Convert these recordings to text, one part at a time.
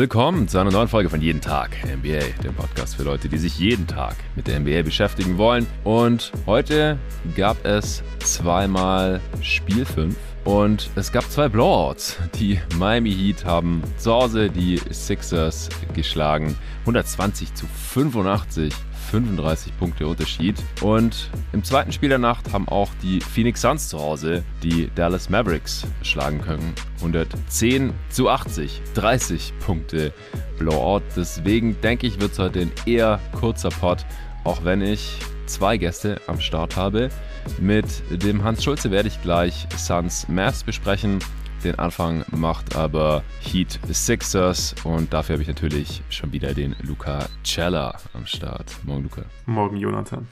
Willkommen zu einer neuen Folge von Jeden Tag NBA, dem Podcast für Leute, die sich jeden Tag mit der NBA beschäftigen wollen. Und heute gab es zweimal Spiel 5 und es gab zwei Blowouts. Die Miami Heat haben zu Hause die Sixers geschlagen. 120 zu 85 35 Punkte Unterschied. Und im zweiten Spiel der Nacht haben auch die Phoenix Suns zu Hause die Dallas Mavericks schlagen können. 110 zu 80, 30 Punkte Blowout. Deswegen denke ich, wird es heute ein eher kurzer Pot, auch wenn ich zwei Gäste am Start habe. Mit dem Hans Schulze werde ich gleich Suns Mavs besprechen. Den Anfang macht aber Heat Sixers und dafür habe ich natürlich schon wieder den Luca Cella am Start. Morgen, Luca. Morgen, Jonathan.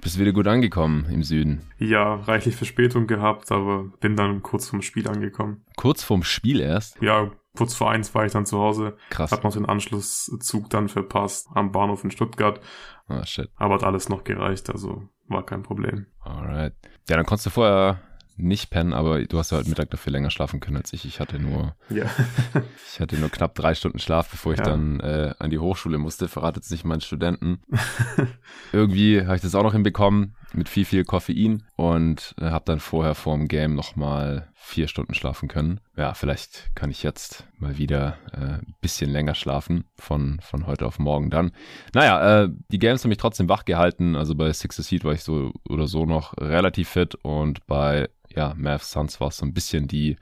Bist wieder gut angekommen im Süden? Ja, reichlich Verspätung gehabt, aber bin dann kurz vorm Spiel angekommen. Kurz vorm Spiel erst? Ja, kurz vor eins war ich dann zu Hause. Krass. Hab noch den Anschlusszug dann verpasst am Bahnhof in Stuttgart. Ah, shit. Aber hat alles noch gereicht, also war kein Problem. Alright. Ja, dann konntest du vorher nicht pennen, aber du hast ja heute Mittag dafür länger schlafen können als ich. Ich hatte nur, Ja. ich hatte nur knapp drei Stunden Schlaf, bevor ich Ja. dann äh, an die Hochschule musste. Verratet es nicht meinen Studenten. Irgendwie habe ich das auch noch hinbekommen mit viel, viel Koffein und äh, habe dann vorher vorm Game nochmal vier Stunden schlafen können. Ja, vielleicht kann ich jetzt mal wieder äh, ein bisschen länger schlafen von, von heute auf morgen dann. Naja, äh, die Games haben mich trotzdem wach gehalten. Also bei Sixers Heat war ich so oder so noch relativ fit und bei ja, Mavs Suns war es so ein bisschen die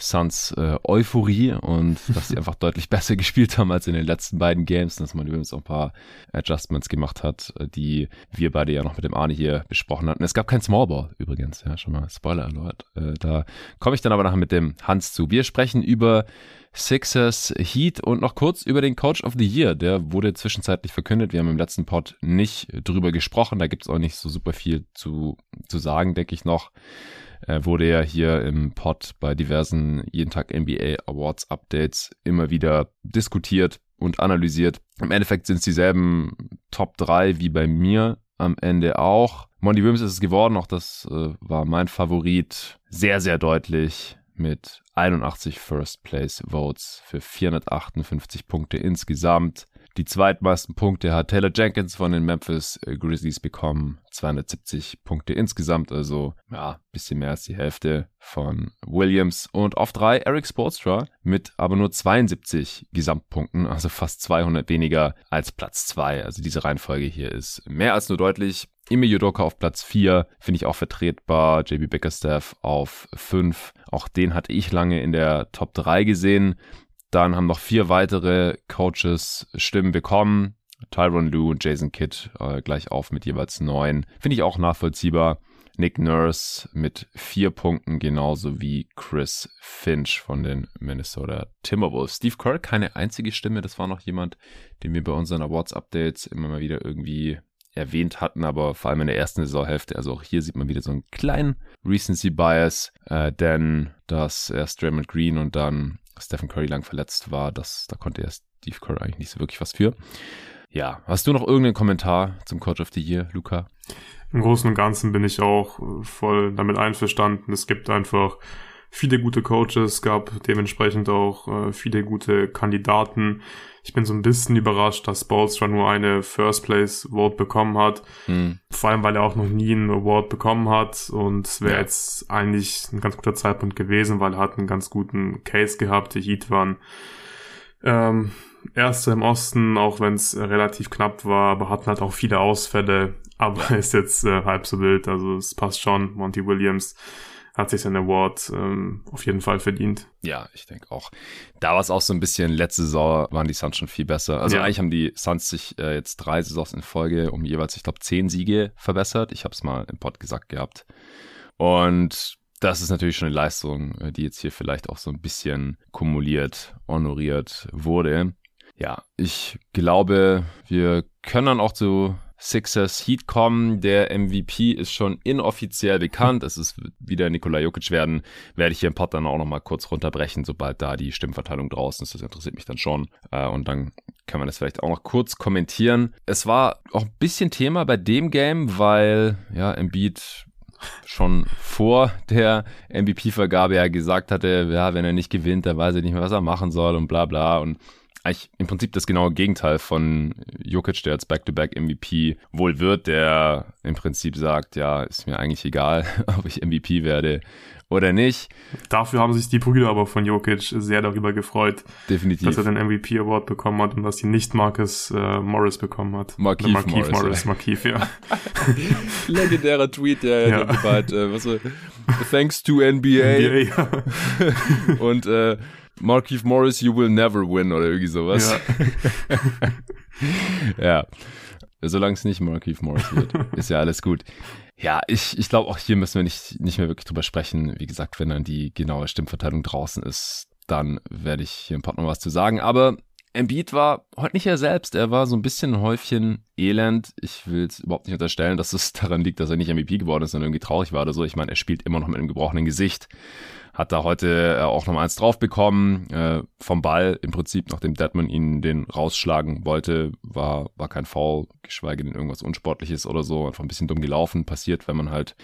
Suns äh, Euphorie und dass sie einfach deutlich besser gespielt haben als in den letzten beiden Games, dass man übrigens auch ein paar Adjustments gemacht hat, äh, die wir beide ja noch mit dem Arne hier besprochen hatten. Es gab kein Smallball übrigens, ja, schon mal Spoiler Alert. Äh, da komme ich dann aber nachher mit dem Hans zu. Wir sprechen über Sixers Heat und noch kurz über den Coach of the Year. Der wurde zwischenzeitlich verkündet. Wir haben im letzten Pod nicht drüber gesprochen. Da gibt es auch nicht so super viel zu, zu sagen, denke ich noch äh, wurde ja hier im Pod bei diversen jeden Tag NBA Awards Updates immer wieder diskutiert und analysiert. Im Endeffekt sind es dieselben Top 3 wie bei mir am Ende auch. Monty Williams ist es geworden, auch das äh, war mein Favorit. Sehr, sehr deutlich mit 81 First Place Votes für 458 Punkte insgesamt. Die zweitmeisten Punkte hat Taylor Jenkins von den Memphis äh, Grizzlies bekommen. 270 Punkte insgesamt, also ja, bisschen mehr als die Hälfte von Williams. Und auf drei Eric Spoelstra mit aber nur 72 Gesamtpunkten, also fast 200 weniger als Platz zwei. Also diese Reihenfolge hier ist mehr als nur deutlich. Ime Yudoka auf Platz 4, finde ich auch vertretbar. JB Bickerstaff auf 5. Auch den hatte ich lange in der Top 3 gesehen. Dann haben noch vier weitere Coaches Stimmen bekommen. Tyron Lue und Jason Kidd äh, gleich auf mit jeweils neun. Finde ich auch nachvollziehbar. Nick Nurse mit vier Punkten, genauso wie Chris Finch von den Minnesota Timberwolves. Steve Kerr, keine einzige Stimme. Das war noch jemand, den wir bei unseren Awards-Updates immer mal wieder irgendwie erwähnt hatten, aber vor allem in der ersten Saisonhälfte. Also auch hier sieht man wieder so einen kleinen Recency-Bias, äh, denn dass erst Draymond Green und dann Stephen Curry lang verletzt war, das, da konnte erst Steve Kerr eigentlich nicht so wirklich was für. Ja, hast du noch irgendeinen Kommentar zum Coach of the Year, Luca? Im Großen und Ganzen bin ich auch äh, voll damit einverstanden. Es gibt einfach viele gute Coaches, gab dementsprechend auch äh, viele gute Kandidaten. Ich bin so ein bisschen überrascht, dass Bolstra nur eine First Place Vote bekommen hat. Hm. Vor allem, weil er auch noch nie einen Award bekommen hat. Und es wäre Ja. jetzt eigentlich ein ganz guter Zeitpunkt gewesen, weil er hat einen ganz guten Case gehabt. Die Heat waren ähm, Erster im Osten, auch wenn es relativ knapp war, aber hatten halt auch viele Ausfälle. Aber ist jetzt äh, halb so wild. Also es passt schon. Monty Williams hat sich seinen Award ähm, auf jeden Fall verdient. Ja, ich denke auch. Da war es auch so ein bisschen, letzte Saison waren die Suns schon viel besser. Also Ja. eigentlich haben die Suns sich äh, jetzt drei Saisons in Folge um jeweils, ich glaube, zehn Siege verbessert. Ich habe es mal im Pod gesagt gehabt. Und das ist natürlich schon eine Leistung, äh, die jetzt hier vielleicht auch so ein bisschen kumuliert, honoriert wurde. Ja, ich glaube, wir können dann auch zu Sixers Heat kommen. Der MVP ist schon inoffiziell bekannt. Es ist wieder Nikola Jokic werden. Werde ich hier im Pod dann auch nochmal kurz runterbrechen, sobald da die Stimmverteilung draußen ist. Das interessiert mich dann schon. Äh, Und dann kann man das vielleicht auch noch kurz kommentieren. Es war auch ein bisschen Thema bei dem Game, weil ja Embiid schon vor der MVP-Vergabe ja gesagt hatte, ja, wenn er nicht gewinnt, dann weiß er nicht mehr, was er machen soll und bla bla. Und eigentlich im Prinzip das genaue Gegenteil von Jokic, der als Back-to-Back-MVP wohl wird, der im Prinzip sagt, ja, ist mir eigentlich egal, ob ich MVP werde oder nicht. Dafür haben sich die Brüder aber von Jokic sehr darüber gefreut, Definitiv. dass er den MVP Award bekommen hat und dass die nicht Marcus äh, Morris bekommen hat. Markeith, Markeith Morris. Morris, ja. Markeith, ja. Legendärer Tweet, der Ja. ja. bald, äh, was so, thanks to NBA, NBA, ja. und äh, Markeith Morris, you will never win oder irgendwie sowas. Ja. Solange es nicht Markeith Morris wird, ist ja alles gut. Ja, ich, ich glaube, auch hier müssen wir nicht, nicht mehr wirklich drüber sprechen. Wie gesagt, wenn dann die genaue Stimmverteilung draußen ist, dann werde ich hier im Part noch was zu sagen. Aber Embiid war heute nicht er selbst. Er war so ein bisschen ein Häufchen Elend. Ich will es überhaupt nicht unterstellen, dass es daran liegt, dass er nicht MVP geworden ist und irgendwie traurig war oder so. Ich meine, er spielt immer noch mit einem gebrochenen Gesicht. Hat da heute äh, auch noch eins drauf bekommen äh, vom Ball im Prinzip, nachdem Deadman ihn den rausschlagen wollte, war, war kein Foul, geschweige denn irgendwas Unsportliches oder so. Einfach ein bisschen dumm gelaufen. Passiert, wenn man halt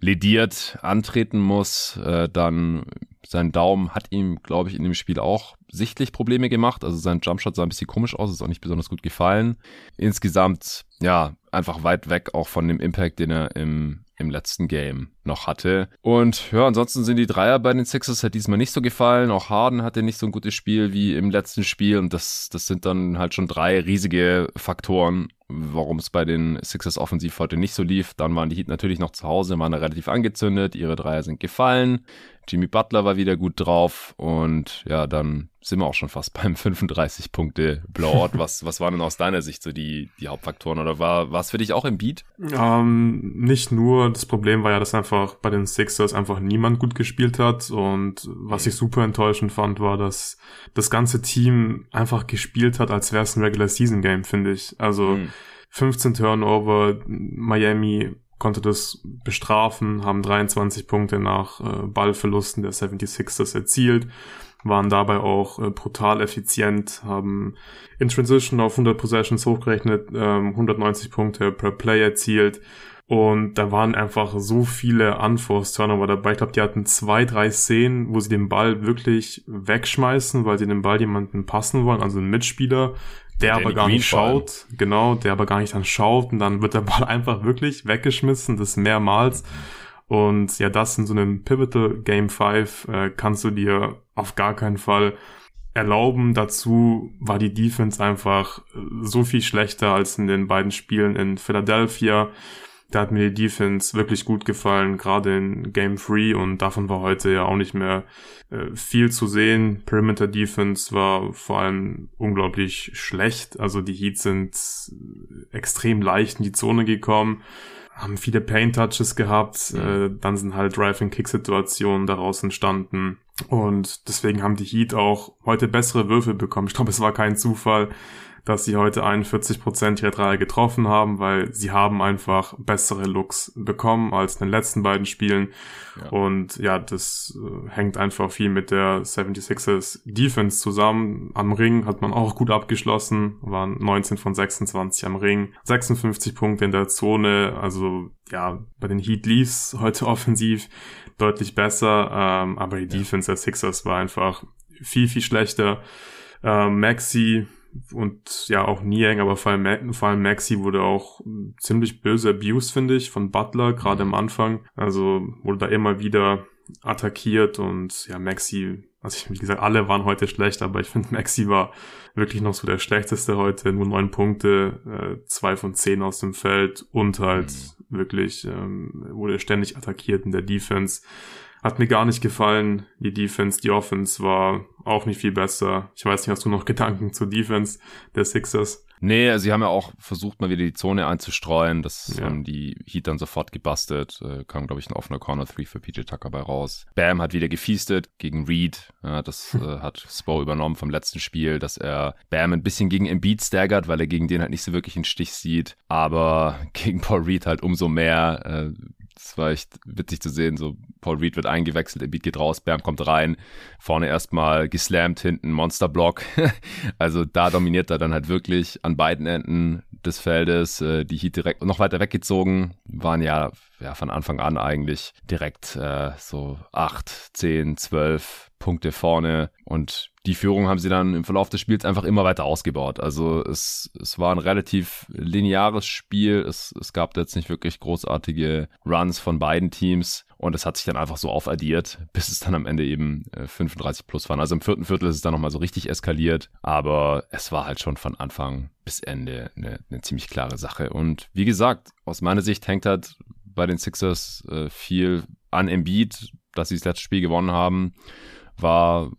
lediert antreten muss. Äh, dann sein Daumen hat ihm, glaube ich, in dem Spiel auch sichtlich Probleme gemacht. Also sein Jumpshot sah ein bisschen komisch aus, ist auch nicht besonders gut gefallen. Insgesamt, ja, einfach weit weg auch von dem Impact, den er im, im letzten Game noch hatte. Und ja, ansonsten sind die Dreier bei den Sixers halt diesmal nicht so gefallen. Auch Harden hatte nicht so ein gutes Spiel wie im letzten Spiel. Und das, das sind dann halt schon drei riesige Faktoren, warum es bei den Sixers offensiv heute nicht so lief. Dann waren die Heat natürlich noch zu Hause, waren da relativ angezündet. Ihre Dreier sind gefallen. Jimmy Butler war wieder gut drauf. Und ja, dann sind wir auch schon fast beim 35 Punkte Blowout. Was, was waren denn aus deiner Sicht so die, die Hauptfaktoren? Oder war, war es für dich auch im Beat? Ähm, nicht nur, das Problem war ja, dass einfach bei den Sixers einfach niemand gut gespielt hat und was ich super enttäuschend fand, war, dass das ganze Team einfach gespielt hat, als wäre es ein Regular Season Game, finde ich. Also Mhm. 15 Turnover, Miami konnte das bestrafen, haben 23 Punkte nach äh, Ballverlusten der 76ers erzielt, waren dabei auch äh, brutal effizient, haben in Transition auf 100 Possessions hochgerechnet, ähm, 190 Punkte per Play erzielt. Und da waren einfach so viele Unforced Turnover dabei. Ich glaube, die hatten zwei, drei Szenen, wo sie den Ball wirklich wegschmeißen, weil sie den Ball jemanden passen wollen, also einen Mitspieler, der Danny aber gar Green nicht schaut. Genau, der aber gar nicht dann schaut und dann wird der Ball einfach wirklich weggeschmissen, das mehrmals. Und ja, das in so einem Pivotal Game 5 äh, kannst du dir auf gar keinen Fall erlauben. Dazu war die Defense einfach äh, so viel schlechter als in den beiden Spielen in Philadelphia. Da hat mir die Defense wirklich gut gefallen, gerade in Game 3 und davon war heute ja auch nicht mehr äh, viel zu sehen. Perimeter Defense war vor allem unglaublich schlecht. Also die Heats sind äh, extrem leicht in die Zone gekommen, haben viele Paint Touches gehabt, äh, dann sind halt Drive-and-Kick-Situationen daraus entstanden. Und deswegen haben die Heat auch heute bessere Würfel bekommen. Ich glaube, es war kein Zufall, dass sie heute 41% ihrer Dreier getroffen haben, weil sie haben einfach bessere Looks bekommen als in den letzten beiden Spielen. Ja. Und ja, das äh, hängt einfach viel mit der 76ers Defense zusammen. Am Ring hat man auch gut abgeschlossen, waren 19 von 26 am Ring, 56 Punkte in der Zone. Also ja, bei den Heat lief's heute offensiv deutlich besser, ähm, aber die Defense der Sixers war einfach viel, viel schlechter. Ähm, Maxi und ja auch Niang, aber vor allem, vor allem Maxi wurde auch ziemlich böse abused, finde ich, von Butler, gerade am Anfang. Also wurde da immer wieder attackiert und ja, Maxi, also ich, wie gesagt, alle waren heute schlecht, aber ich finde Maxi war wirklich noch so der schlechteste heute, nur neun Punkte, äh, zwei von zehn aus dem Feld und halt wirklich ähm, wurde ständig attackiert in der Defense. Hat mir gar nicht gefallen, die Defense. Die Offense war auch nicht viel besser. Ich weiß nicht, hast du noch Gedanken zur Defense der Sixers? Nee, sie haben ja auch versucht, mal wieder die Zone einzustreuen. Das Ja. haben die Heat dann sofort gebastelt. Äh, kam, glaube ich, ein offener Corner 3 für PJ Tucker bei raus. Bam hat wieder gefiestet gegen Reed. Ja, das äh, hat Spo übernommen vom letzten Spiel, dass er Bam ein bisschen gegen Embiid staggert, weil er gegen den halt nicht so wirklich einen Stich sieht. Aber gegen Paul Reed halt umso mehr. Äh, das war echt witzig zu sehen. So, Paul Reed wird eingewechselt, Embiid geht raus, Bam kommt rein, vorne erstmal geslammt, hinten Monsterblock. also da dominiert er dann halt wirklich an beiden Enden des Feldes. Äh, die Heat direkt noch weiter weggezogen, waren ja, ja von Anfang an eigentlich direkt äh, so acht, zehn, zwölf Punkte vorne und die Führung haben sie dann im Verlauf des Spiels einfach immer weiter ausgebaut. Also es, es war ein relativ lineares Spiel. Es, es gab jetzt nicht wirklich großartige Runs von beiden Teams. Und es hat sich dann einfach so aufaddiert, bis es dann am Ende eben 35 äh, plus waren. Also im vierten Viertel ist es dann nochmal so richtig eskaliert. Aber es war halt schon von Anfang bis Ende eine, eine ziemlich klare Sache. Und wie gesagt, aus meiner Sicht hängt halt bei den Sixers äh, viel an Embiid, dass sie das letzte Spiel gewonnen haben, war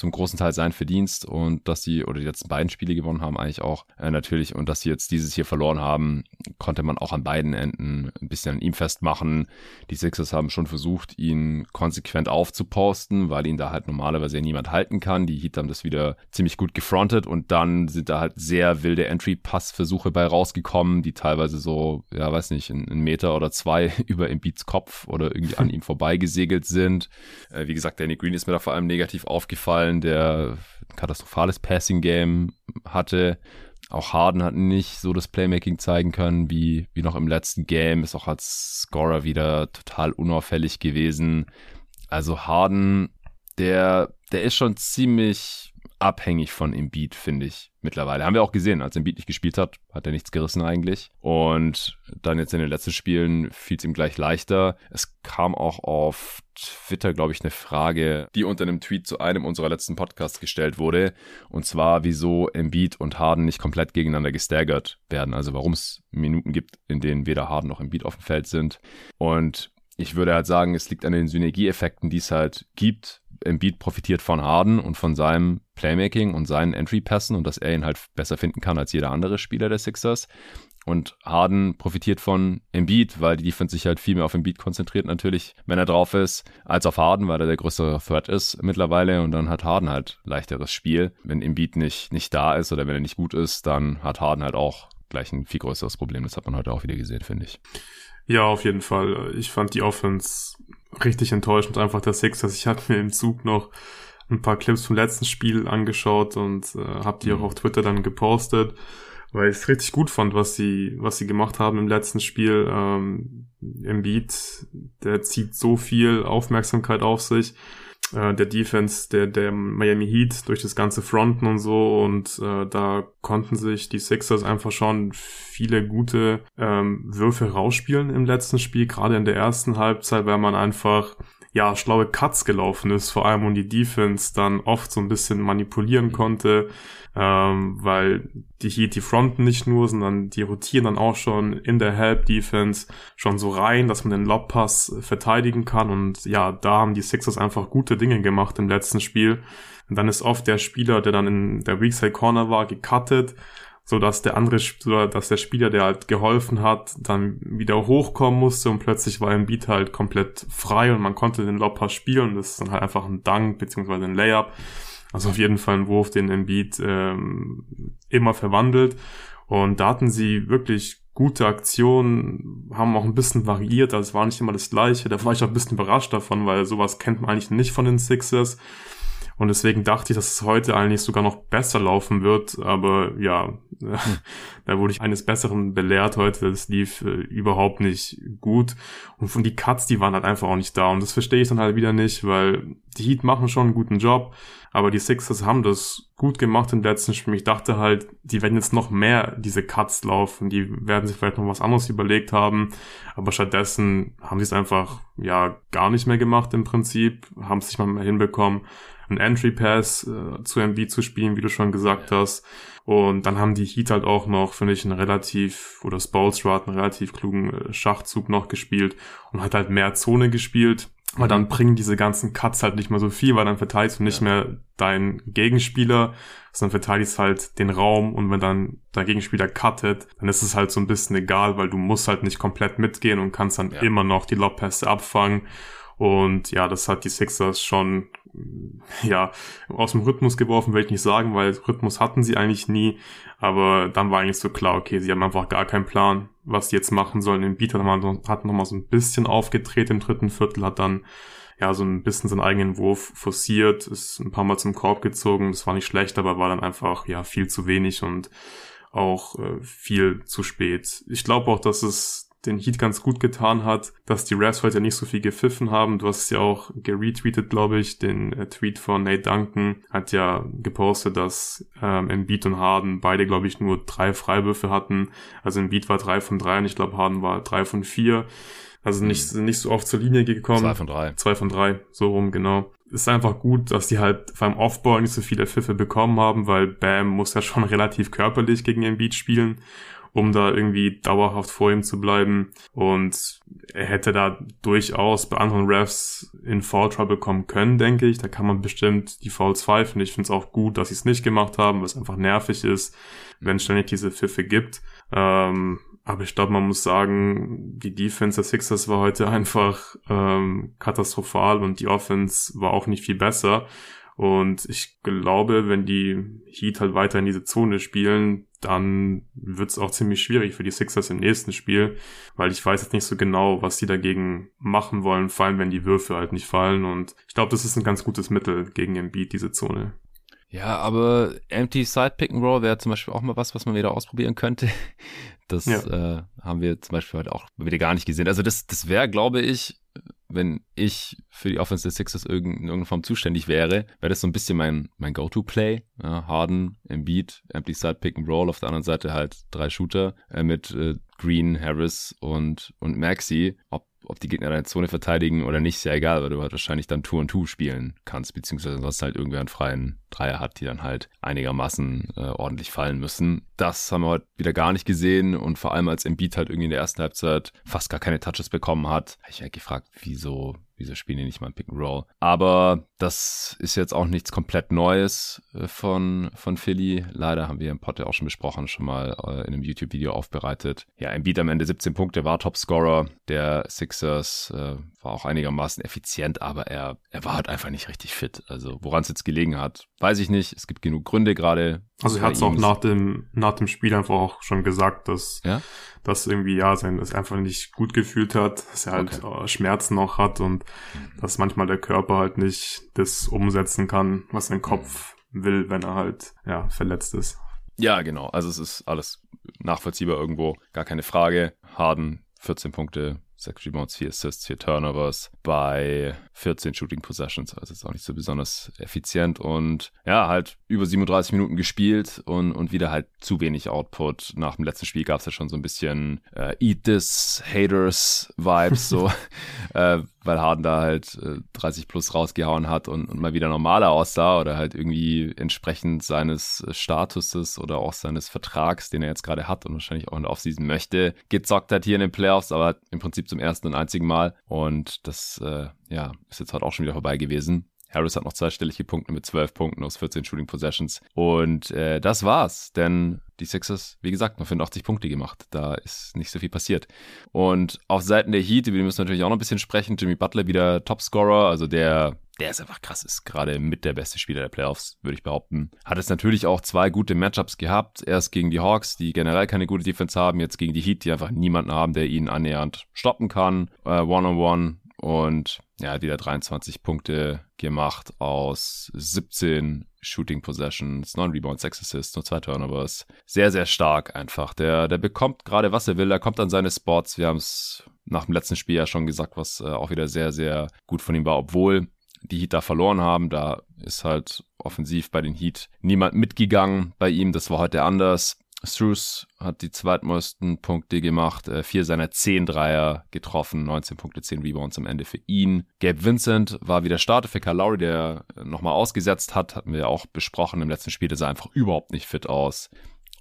zum großen Teil sein Verdienst und dass sie, oder die letzten beiden Spiele gewonnen haben eigentlich auch äh, natürlich und dass sie jetzt dieses hier verloren haben, konnte man auch an beiden Enden ein bisschen an ihm festmachen. Die Sixers haben schon versucht, ihn konsequent aufzuposten, weil ihn da halt normalerweise niemand halten kann. Die Heat haben das wieder ziemlich gut gefrontet und dann sind da halt sehr wilde Entry-Pass-Versuche bei rausgekommen, die teilweise so, ja, weiß nicht, einen Meter oder zwei über Embiids Kopf oder irgendwie an ihm vorbeigesegelt sind. Äh, wie gesagt, Danny Green ist mir da vor allem negativ aufgefallen aufgefallen, der ein katastrophales Passing-Game hatte. Auch Harden hat nicht so das Playmaking zeigen können wie, wie noch im letzten Game. Ist auch als Scorer wieder total unauffällig gewesen. Also Harden, der, der ist schon ziemlich abhängig von Embiid, finde ich, mittlerweile. Haben wir auch gesehen, als Embiid nicht gespielt hat, hat er nichts gerissen eigentlich. Und dann jetzt in den letzten Spielen fiel es ihm gleich leichter. Es kam auch auf Twitter, glaube ich, eine Frage, die unter einem Tweet zu einem unserer letzten Podcasts gestellt wurde. Und zwar, wieso Embiid und Harden nicht komplett gegeneinander gestaggert werden. Also warum es Minuten gibt, in denen weder Harden noch Embiid auf dem Feld sind. Und ich würde halt sagen, es liegt an den Synergieeffekten, die es halt gibt Embiid profitiert von Harden und von seinem Playmaking und seinen Entry-Pässen und dass er ihn halt besser finden kann als jeder andere Spieler der Sixers. Und Harden profitiert von Embiid, weil die Defense sich halt viel mehr auf Embiid konzentriert natürlich, wenn er drauf ist, als auf Harden, weil er der größere Threat ist mittlerweile. Und dann hat Harden halt leichteres Spiel. Wenn Embiid nicht, nicht da ist oder wenn er nicht gut ist, dann hat Harden halt auch gleich ein viel größeres Problem. Das hat man heute auch wieder gesehen, finde ich. Ja, auf jeden Fall. Ich fand die Offense richtig enttäuschend, einfach der Sixers. Ich hatte mir im Zug noch ein paar Clips vom letzten Spiel angeschaut und äh, habe die auch mhm. auf Twitter dann gepostet, weil ich es richtig gut fand, was sie, was sie gemacht haben im letzten Spiel. Ähm, Embiid, der zieht so viel Aufmerksamkeit auf sich äh, der Defense der, der Miami Heat durch das ganze Fronten und so und äh, da konnten sich die Sixers einfach schon viele gute ähm, Würfe rausspielen im letzten Spiel, gerade in der ersten Halbzeit, weil man einfach ja, schlaue Cuts gelaufen ist, vor allem und die Defense dann oft so ein bisschen manipulieren konnte, ähm, weil die Heat die Fronten nicht nur, sondern die rotieren dann auch schon in der Help Defense schon so rein, dass man den Lobpass verteidigen kann und ja, da haben die Sixers einfach gute Dinge gemacht im letzten Spiel. Und dann ist oft der Spieler, der dann in der Weakside Corner war, gecuttet so dass der andere, dass der Spieler, der halt geholfen hat, dann wieder hochkommen musste und plötzlich war Beat halt komplett frei und man konnte den Lobpass spielen. Das ist dann halt einfach ein Dank beziehungsweise ein Layup. Also auf jeden Fall ein Wurf, den Embiid ähm, immer verwandelt. Und da hatten sie wirklich gute Aktionen, haben auch ein bisschen variiert, also es war nicht immer das gleiche. Da war ich auch ein bisschen überrascht davon, weil sowas kennt man eigentlich nicht von den Sixers. Und deswegen dachte ich, dass es heute eigentlich sogar noch besser laufen wird. Aber ja, hm. da wurde ich eines Besseren belehrt heute. Das lief äh, überhaupt nicht gut. Und von die Cuts, die waren halt einfach auch nicht da. Und das verstehe ich dann halt wieder nicht, weil die Heat machen schon einen guten Job. Aber die Sixers haben das gut gemacht im letzten Spiel. Ich dachte halt, die werden jetzt noch mehr diese Cuts laufen. Die werden sich vielleicht noch was anderes überlegt haben. Aber stattdessen haben sie es einfach, ja, gar nicht mehr gemacht im Prinzip. Haben es sich mal mehr hinbekommen einen Entry Pass äh, zu MB zu spielen, wie du schon gesagt hast. Und dann haben die Heat halt auch noch, finde ich, einen relativ, oder Spolstra hat einen relativ klugen äh, Schachzug noch gespielt und hat halt mehr Zone gespielt. Weil dann bringen diese ganzen Cuts halt nicht mehr so viel, weil dann verteidigst du nicht ja. mehr deinen Gegenspieler, sondern verteidigst halt den Raum und wenn dann dein Gegenspieler cuttet, dann ist es halt so ein bisschen egal, weil du musst halt nicht komplett mitgehen und kannst dann ja. immer noch die Lobpässe abfangen. Und ja, das hat die Sixers schon ja, aus dem Rhythmus geworfen, will ich nicht sagen, weil Rhythmus hatten sie eigentlich nie. Aber dann war eigentlich so klar, okay, sie haben einfach gar keinen Plan, was sie jetzt machen sollen. Den Beat hat nochmal so ein bisschen aufgedreht im dritten Viertel, hat dann ja so ein bisschen seinen eigenen Wurf forciert, ist ein paar Mal zum Korb gezogen. Das war nicht schlecht, aber war dann einfach ja viel zu wenig und auch äh, viel zu spät. Ich glaube auch, dass es den Heat ganz gut getan hat, dass die Refs heute nicht so viel gepfiffen haben. Du hast es ja auch geretweetet, glaube ich. Den äh, Tweet von Nate Duncan hat ja gepostet, dass ähm, Embiid und Harden beide, glaube ich, nur drei Freiwürfe hatten. Also Embiid war drei von drei und ich glaube Harden war drei von vier. Also nicht, mhm. nicht so oft zur Linie gekommen. Zwei von drei. Zwei von drei, so rum, genau. Ist einfach gut, dass die halt beim Offball nicht so viele Pfiffe bekommen haben, weil Bam muss ja schon relativ körperlich gegen Embiid spielen um da irgendwie dauerhaft vor ihm zu bleiben. Und er hätte da durchaus bei anderen Refs in Fall Trouble kommen können, denke ich. Da kann man bestimmt die Fouls pfeifen. Ich finde es auch gut, dass sie es nicht gemacht haben, was einfach nervig ist, wenn es ständig diese Pfiffe gibt. Ähm, aber ich glaube, man muss sagen, die Defense der Sixers war heute einfach ähm, katastrophal und die Offense war auch nicht viel besser. Und ich glaube, wenn die Heat halt weiter in diese Zone spielen, dann wird es auch ziemlich schwierig für die Sixers im nächsten Spiel, weil ich weiß jetzt nicht so genau, was die dagegen machen wollen, vor allem wenn die Würfe halt nicht fallen. Und ich glaube, das ist ein ganz gutes Mittel gegen Embiid, diese Zone. Ja, aber Empty Side Pick and Roll wäre zum Beispiel auch mal was, was man wieder ausprobieren könnte. Das ja. äh, haben wir zum Beispiel heute auch wieder gar nicht gesehen. Also das, das wäre, glaube ich, wenn ich für die Offense des Sixers in irgendeiner Form zuständig wäre, wäre das so ein bisschen mein, mein Go-To-Play. Ja, Harden, Embiid, Empty Side Pick and Roll, auf der anderen Seite halt drei Shooter äh, mit äh, Green, Harris und, und Maxi. Ob ob die Gegner deine Zone verteidigen oder nicht, ist ja egal, weil du halt wahrscheinlich dann Tour und Two spielen kannst, beziehungsweise ansonsten halt irgendwer einen freien Dreier hat, die dann halt einigermaßen äh, ordentlich fallen müssen. Das haben wir heute wieder gar nicht gesehen und vor allem als Embiid halt irgendwie in der ersten Halbzeit fast gar keine Touches bekommen hat, habe ich halt gefragt, wieso Wieso spielen die nicht mal ein Pick and Roll? Aber das ist jetzt auch nichts komplett Neues äh, von, von Philly. Leider haben wir im Pod ja auch schon besprochen, schon mal äh, in einem YouTube-Video aufbereitet. Ja, ein Beat am Ende 17 Punkte, war Topscorer der Sixers, äh, war auch einigermaßen effizient, aber er, er war halt einfach nicht richtig fit. Also woran es jetzt gelegen hat, weiß ich nicht. Es gibt genug Gründe gerade. Also er hat es auch nach dem, nach dem Spiel einfach auch schon gesagt, dass ja? Dass irgendwie ja sein das einfach nicht gut gefühlt hat, dass er halt okay. Äh, Schmerzen noch hat und mhm. dass manchmal der Körper halt nicht das umsetzen kann, was sein Kopf mhm. will, wenn er halt ja verletzt ist. Ja, genau. Also es ist alles nachvollziehbar irgendwo, gar keine Frage. Harden 14 Punkte, 6 Rebounds, 4 Assists, 4 Turnovers bei 14 Shooting Possessions. Also ist auch nicht so besonders effizient und ja, halt über 37 Minuten gespielt und, und wieder halt zu wenig Output. Nach dem letzten Spiel gab es ja schon so ein bisschen äh, Eat This Haters Vibes, so, äh, weil Harden da halt äh, 30 plus rausgehauen hat und, und mal wieder normaler aussah oder halt irgendwie entsprechend seines Statuses oder auch seines Vertrags, den er jetzt gerade hat und wahrscheinlich auch in der Offseason möchte, gezockt hat hier in den Playoffs, aber im Prinzip zum ersten und einzigen Mal. Und das, äh, ja, ist jetzt halt auch schon wieder vorbei gewesen. Harris hat noch zweistellige Punkte mit 12 Punkten aus 14 Shooting Possessions. Und äh, das war's, denn die Sixers, wie gesagt, nur 85 Punkte gemacht. Da ist nicht so viel passiert. Und auf Seiten der Heat, über die müssen wir natürlich auch noch ein bisschen sprechen. Jimmy Butler wieder Topscorer, also der, der ist einfach krass, ist gerade mit der beste Spieler der Playoffs, würde ich behaupten. Hat es natürlich auch zwei gute Matchups gehabt. Erst gegen die Hawks, die generell keine gute Defense haben, jetzt gegen die Heat, die einfach niemanden haben, der ihn annähernd stoppen kann. One-on-one. Uh, -on -one. Und ja, hat wieder 23 Punkte gemacht aus 17 Shooting Possessions, 9 Rebounds, 6 Assists, nur 2 Turnovers. Sehr, sehr stark einfach. Der, der bekommt gerade, was er will. Er kommt an seine Spots. Wir haben es nach dem letzten Spiel ja schon gesagt, was äh, auch wieder sehr, sehr gut von ihm war, obwohl die Heat da verloren haben. Da ist halt offensiv bei den Heat niemand mitgegangen bei ihm. Das war heute anders. Struce hat die zweitmeisten Punkte gemacht, äh, vier seiner zehn Dreier getroffen, 19 Punkte, 10 Rebounds am Ende für ihn. Gabe Vincent war wieder Starter für Kyle Lowry, der nochmal ausgesetzt hat, hatten wir auch besprochen im letzten Spiel, der sah einfach überhaupt nicht fit aus.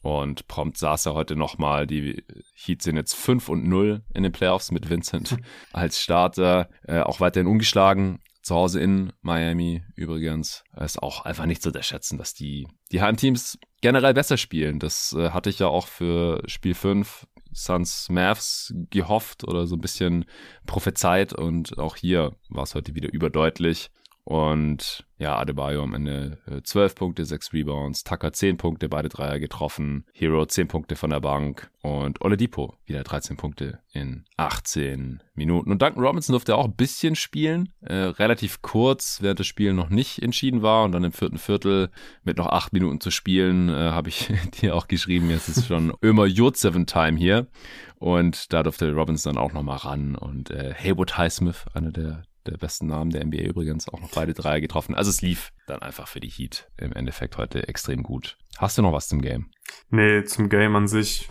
Und prompt saß er heute nochmal. Die Heat sind jetzt 5 und 0 in den Playoffs mit Vincent als Starter. Äh, auch weiterhin ungeschlagen. Zu Hause in Miami übrigens. Ist auch einfach nicht zu unterschätzen, dass die, die Heimteams generell besser spielen. Das äh, hatte ich ja auch für Spiel 5 Suns Mavs gehofft oder so ein bisschen prophezeit und auch hier war es heute wieder überdeutlich. Und ja, Adebayo am Ende äh, 12 Punkte, 6 Rebounds, Tucker 10 Punkte, beide Dreier getroffen, Hero 10 Punkte von der Bank und Oladipo wieder 13 Punkte in 18 Minuten. Und Duncan Robinson durfte auch ein bisschen spielen, äh, relativ kurz, während das Spiel noch nicht entschieden war und dann im vierten Viertel mit noch 8 Minuten zu spielen, äh, habe ich dir auch geschrieben, jetzt ist schon immer Jod 7 Time hier. Und da durfte Robinson dann auch nochmal ran. Und äh, Haywood Highsmith, einer der, der besten Namen der NBA übrigens, auch noch beide Dreier getroffen. Also es lief dann einfach für die Heat im Endeffekt heute extrem gut. Hast du noch was zum Game? Nee, zum Game an sich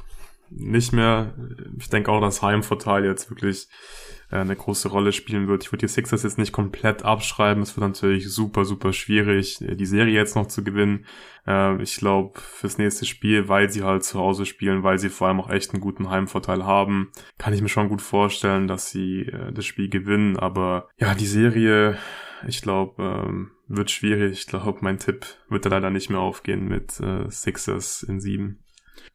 nicht mehr. Ich denke auch, dass Heimvorteil jetzt wirklich eine große Rolle spielen wird. Ich würde die Sixers jetzt nicht komplett abschreiben. Es wird natürlich super, super schwierig, äh, die Serie jetzt noch zu gewinnen. Äh, ich glaube, fürs nächste Spiel, weil sie halt zu Hause spielen, weil sie vor allem auch echt einen guten Heimvorteil haben, kann ich mir schon gut vorstellen, dass sie das Spiel gewinnen. Aber ja, die Serie, ich glaube, ähm, wird schwierig. Ich glaube, mein Tipp wird da leider nicht mehr aufgehen mit Sixers in sieben.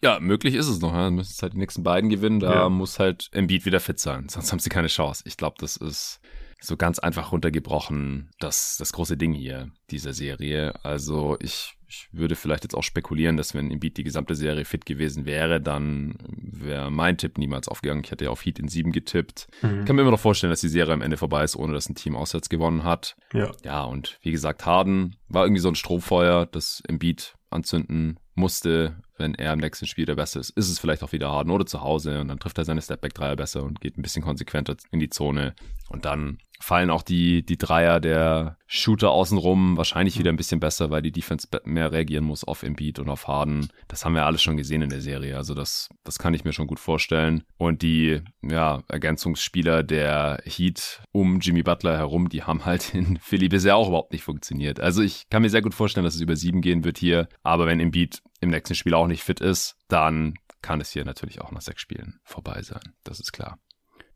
Ja, möglich ist es noch. Ja. Müssen halt die nächsten beiden gewinnen. Da ja. muss halt Embiid wieder fit sein. Sonst haben sie keine Chance. Ich glaube, das ist so ganz einfach runtergebrochen das, das große Ding hier, dieser Serie. Also ich, ich würde vielleicht jetzt auch spekulieren, dass wenn Embiid die gesamte Serie fit gewesen wäre, dann wäre mein Tipp niemals aufgegangen. Ich hätte ja auf Heat in sieben getippt. Mhm. Ich kann mir immer noch vorstellen, dass die Serie am Ende vorbei ist, ohne dass ein Team auswärts gewonnen hat. Ja. Ja, und wie gesagt, Harden war irgendwie so ein Strohfeuer, das Embiid anzünden musste, wenn er im nächsten Spiel der Beste ist, ist es vielleicht auch wieder Harden oder zu Hause und dann trifft er seine Stepback-Dreier besser und geht ein bisschen konsequenter in die Zone und dann fallen auch die, die Dreier der Shooter außenrum wahrscheinlich wieder ein bisschen besser, weil die Defense mehr reagieren muss auf Embiid und auf Harden. Das haben wir alles schon gesehen in der Serie. Also das, das kann ich mir schon gut vorstellen. Und die, ja, Ergänzungsspieler der Heat um Jimmy Butler herum, die haben halt in Philly bisher auch überhaupt nicht funktioniert. Also ich kann mir sehr gut vorstellen, dass es über sieben gehen wird hier. Aber wenn Embiid im nächsten Spiel auch nicht fit ist, dann kann es hier natürlich auch nach sechs Spielen vorbei sein. Das ist klar.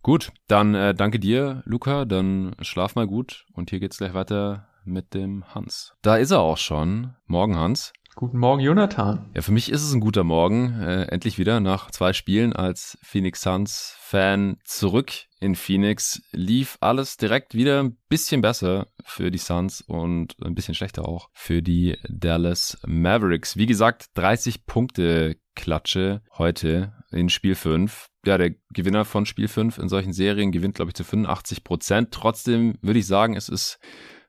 Gut, dann äh, danke dir, Luca. Dann schlaf mal gut. Und hier geht's gleich weiter mit dem Hans. Da ist er auch schon. Morgen, Hans. Guten Morgen, Jonathan. Ja, für mich ist es ein guter Morgen. Äh, endlich wieder nach zwei Spielen als Phoenix Suns Fan zurück in Phoenix. Lief alles direkt wieder ein bisschen besser für die Suns und ein bisschen schlechter auch für die Dallas Mavericks. Wie gesagt, 30 Punkte Klatsche heute in Spiel 5. Ja, der Gewinner von Spiel 5 in solchen Serien gewinnt, glaube ich, zu 85 Prozent. Trotzdem würde ich sagen, es ist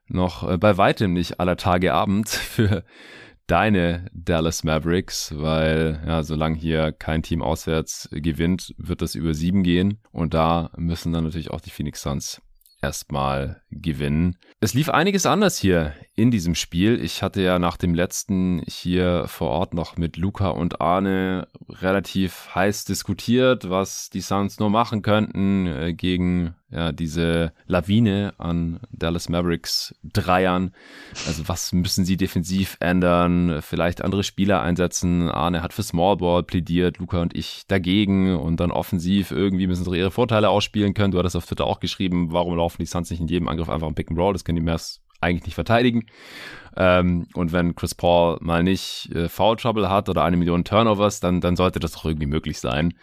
noch äh, bei weitem nicht aller Tage Abend für deine Dallas Mavericks, weil ja, solange hier kein Team auswärts gewinnt, wird das über sieben gehen und da müssen dann natürlich auch die Phoenix Suns erstmal gewinnen. Es lief einiges anders hier in diesem Spiel. Ich hatte ja nach dem letzten hier vor Ort noch mit Luca und Arne relativ heiß diskutiert, was die Suns nur machen könnten äh, gegen ja, diese Lawine an Dallas Mavericks Dreiern. Also was müssen sie defensiv ändern? Vielleicht andere Spieler einsetzen. Arne hat für Smallball plädiert, Luca und ich dagegen und dann offensiv irgendwie müssen sie ihre Vorteile ausspielen können. Du hattest auf Twitter auch geschrieben, warum laufen die Suns nicht in jedem Angriff einfach ein Pick and Roll? Das können die Mavs eigentlich nicht verteidigen. Ähm, und wenn Chris Paul mal nicht äh, Foul Trouble hat oder eine Million Turnovers, dann, dann sollte das doch irgendwie möglich sein.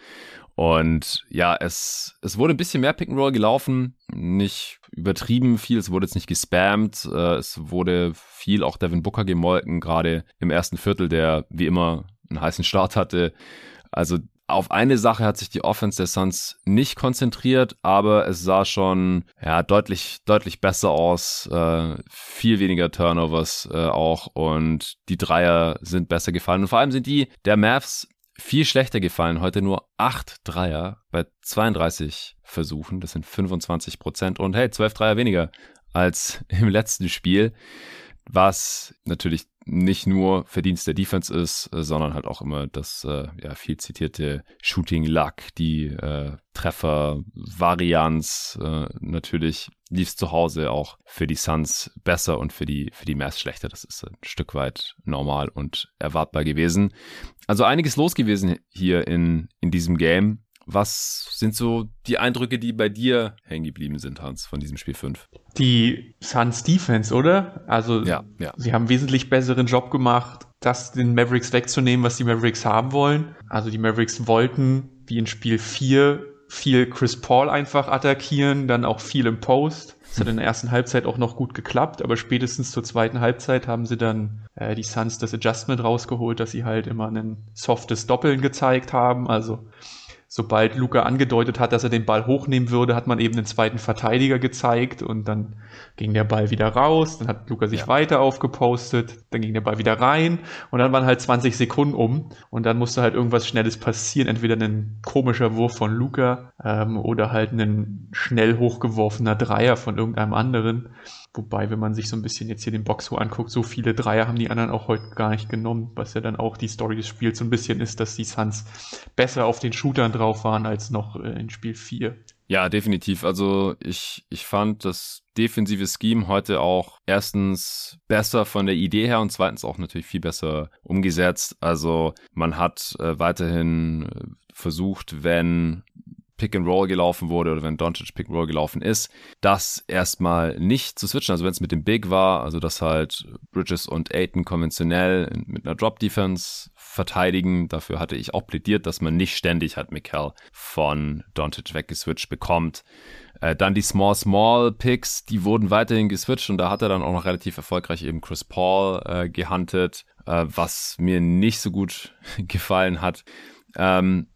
Und ja, es, es wurde ein bisschen mehr Pick and Roll gelaufen, nicht übertrieben viel, es wurde jetzt nicht gespammt, äh, es wurde viel auch Devin Booker gemolken, gerade im ersten Viertel, der wie immer einen heißen Start hatte. Also auf eine Sache hat sich die Offense der Suns nicht konzentriert, aber es sah schon ja deutlich deutlich besser aus, äh, viel weniger Turnovers äh, auch und die Dreier sind besser gefallen und vor allem sind die der Mavs viel schlechter gefallen. Heute nur acht Dreier bei 32 Versuchen, das sind 25 Prozent. Und hey, 12 Dreier weniger als im letzten Spiel. Was natürlich nicht nur Verdienst der Defense ist, äh, sondern halt auch immer das äh, ja, viel zitierte Shooting Luck, die äh, Treffer, Varianz. Äh, natürlich lief es zu Hause auch für die Suns besser und für die, für die Mavs schlechter. Das ist ein Stück weit normal und erwartbar gewesen. Also einiges los gewesen hier in, in diesem Game. Was sind so die Eindrücke, die bei dir hängen geblieben sind, Hans, von diesem Spiel 5? Die Suns Defense, oder? Also, ja, ja. sie haben wesentlich besseren Job gemacht, das den Mavericks wegzunehmen, was die Mavericks haben wollen. Also, die Mavericks wollten, wie in Spiel 4, viel Chris Paul einfach attackieren, dann auch viel im Post. Das hat in der ersten Halbzeit auch noch gut geklappt, aber spätestens zur zweiten Halbzeit haben sie dann äh, die Suns das Adjustment rausgeholt, dass sie halt immer ein softes Doppeln gezeigt haben. Also sobald Luca angedeutet hat, dass er den Ball hochnehmen würde, hat man eben den zweiten Verteidiger gezeigt und dann ging der Ball wieder raus, dann hat Luca sich ja. weiter aufgepostet, dann ging der Ball wieder rein und dann waren halt 20 Sekunden um und dann musste halt irgendwas Schnelles passieren, entweder ein komischer Wurf von Luca ähm, oder halt ein schnell hochgeworfener Dreier von irgendeinem anderen. Wobei, wenn man sich so ein bisschen jetzt hier den Box so anguckt, so viele Dreier haben die anderen auch heute gar nicht genommen, was ja dann auch die Story des Spiels so ein bisschen ist, dass die Suns besser auf den Shootern drauf waren als noch äh, in Spiel 4. Ja, definitiv. Also ich, ich fand das defensive Scheme heute auch erstens besser von der Idee her und zweitens auch natürlich viel besser umgesetzt. Also man hat äh, weiterhin äh, versucht, wenn Pick and Roll gelaufen wurde oder wenn Doncic Pick and Roll gelaufen ist, das erstmal nicht zu switchen. Also wenn es mit dem Big war, also dass halt Bridges und Aiton konventionell mit einer Drop Defense verteidigen. Dafür hatte ich auch plädiert, dass man nicht ständig halt Mikkel von Doncic weggeswitcht bekommt. Äh, dann die Small Small Picks, die wurden weiterhin geswitcht und da hat er dann auch noch relativ erfolgreich eben Chris Paul äh, gehuntet, äh, was mir nicht so gut gefallen hat. Ähm,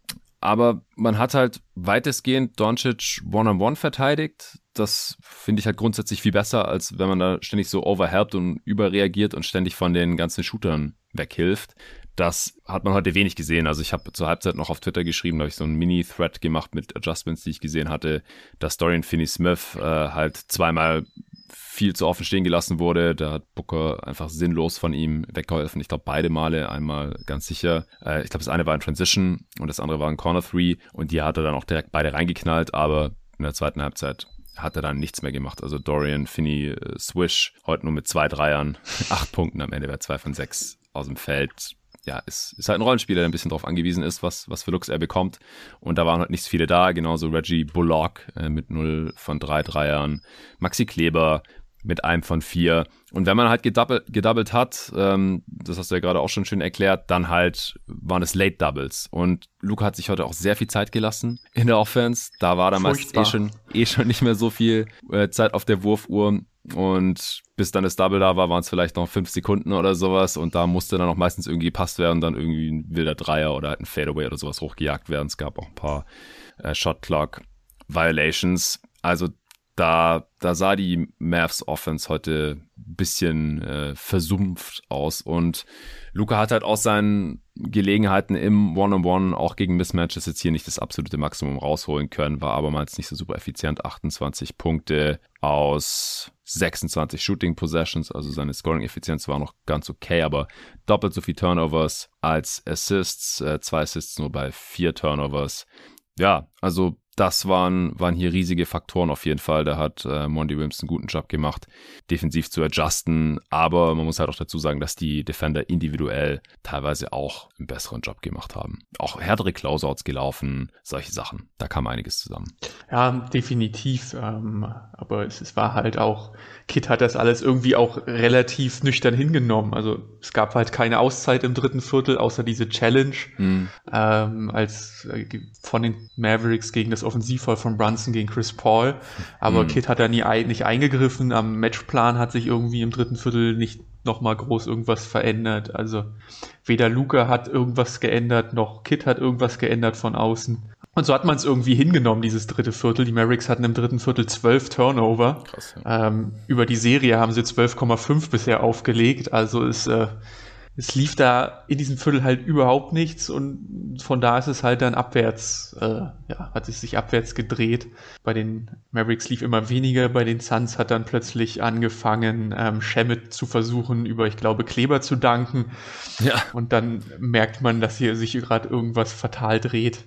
aber man hat halt weitestgehend Doncic One-on-One verteidigt. Das finde ich halt grundsätzlich viel besser, als wenn man da ständig so overhelpt und überreagiert und ständig von den ganzen Shootern weghilft. Das hat man heute wenig gesehen. Also ich habe zur Halbzeit noch auf Twitter geschrieben, da habe ich so einen Mini-Thread gemacht mit Adjustments, die ich gesehen hatte, dass Dorian Finney-Smith äh, halt zweimal viel zu offen stehen gelassen wurde. Da hat Booker einfach sinnlos von ihm weggeholfen. Ich glaube, beide Male, einmal ganz sicher. Äh, ich glaube, das eine war ein Transition und das andere war ein Corner Three und die hat er dann auch direkt beide reingeknallt, aber in der zweiten Halbzeit hat er dann nichts mehr gemacht. Also Dorian, Finney, äh, Swish, heute nur mit zwei Dreiern, acht Punkten am Ende, wäre zwei von sechs aus dem Feld ja, ist, ist halt ein Rollenspieler, der ein bisschen darauf angewiesen ist, was, was für Looks er bekommt. Und da waren halt nicht so viele da, genauso Reggie Bullock äh, mit 0 von 3 Dreiern, Maxi Kleber mit einem von vier. Und wenn man halt gedouble, gedoubled hat, ähm, das hast du ja gerade auch schon schön erklärt, dann halt waren es Late Doubles. Und Luca hat sich heute auch sehr viel Zeit gelassen in der Offense. Da war meistens eh schon, eh schon nicht mehr so viel äh, Zeit auf der Wurfuhr. Und bis dann das Double da war, waren es vielleicht noch fünf Sekunden oder sowas. Und da musste dann auch meistens irgendwie gepasst werden, dann irgendwie ein wilder Dreier oder halt ein Fadeaway oder sowas hochgejagt werden. Es gab auch ein paar äh, Shot Clock Violations. Also da, da sah die Mavs Offense heute bisschen äh, versumpft aus und Luca hat halt aus seinen Gelegenheiten im One-on-One auch gegen Mismatches jetzt hier nicht das absolute Maximum rausholen können, war abermals nicht so super effizient. 28 Punkte aus 26 Shooting Possessions, also seine Scoring-Effizienz war noch ganz okay, aber doppelt so viel Turnovers als Assists, äh, zwei Assists nur bei vier Turnovers. Ja, also das waren, waren hier riesige Faktoren auf jeden Fall. Da hat äh, Monty Williams einen guten Job gemacht, defensiv zu adjusten. Aber man muss halt auch dazu sagen, dass die Defender individuell teilweise auch einen besseren Job gemacht haben. Auch härtere Closeouts gelaufen, solche Sachen. Da kam einiges zusammen. Ja, definitiv. Ähm, aber es, es war halt auch, Kit hat das alles irgendwie auch relativ nüchtern hingenommen. Also es gab halt keine Auszeit im dritten Viertel, außer diese Challenge, mhm. ähm, als äh, von den Mavericks gegen das Offensivfall von Brunson gegen Chris Paul. Aber mhm. Kid hat da nie nicht eingegriffen. Am Matchplan hat sich irgendwie im dritten Viertel nicht nochmal groß irgendwas verändert. Also weder Luca hat irgendwas geändert, noch Kid hat irgendwas geändert von außen. Und so hat man es irgendwie hingenommen, dieses dritte Viertel. Die Mavericks hatten im dritten Viertel zwölf Turnover. Krass, ja. ähm, über die Serie haben sie 12,5 bisher aufgelegt. Also ist äh, es lief da in diesem Viertel halt überhaupt nichts und von da ist es halt dann abwärts, äh, ja, hat es sich abwärts gedreht. Bei den Mavericks lief immer weniger, bei den Suns hat dann plötzlich angefangen, ähm, Shamit zu versuchen, über, ich glaube, Kleber zu danken. Ja. Und dann merkt man, dass hier sich gerade irgendwas fatal dreht.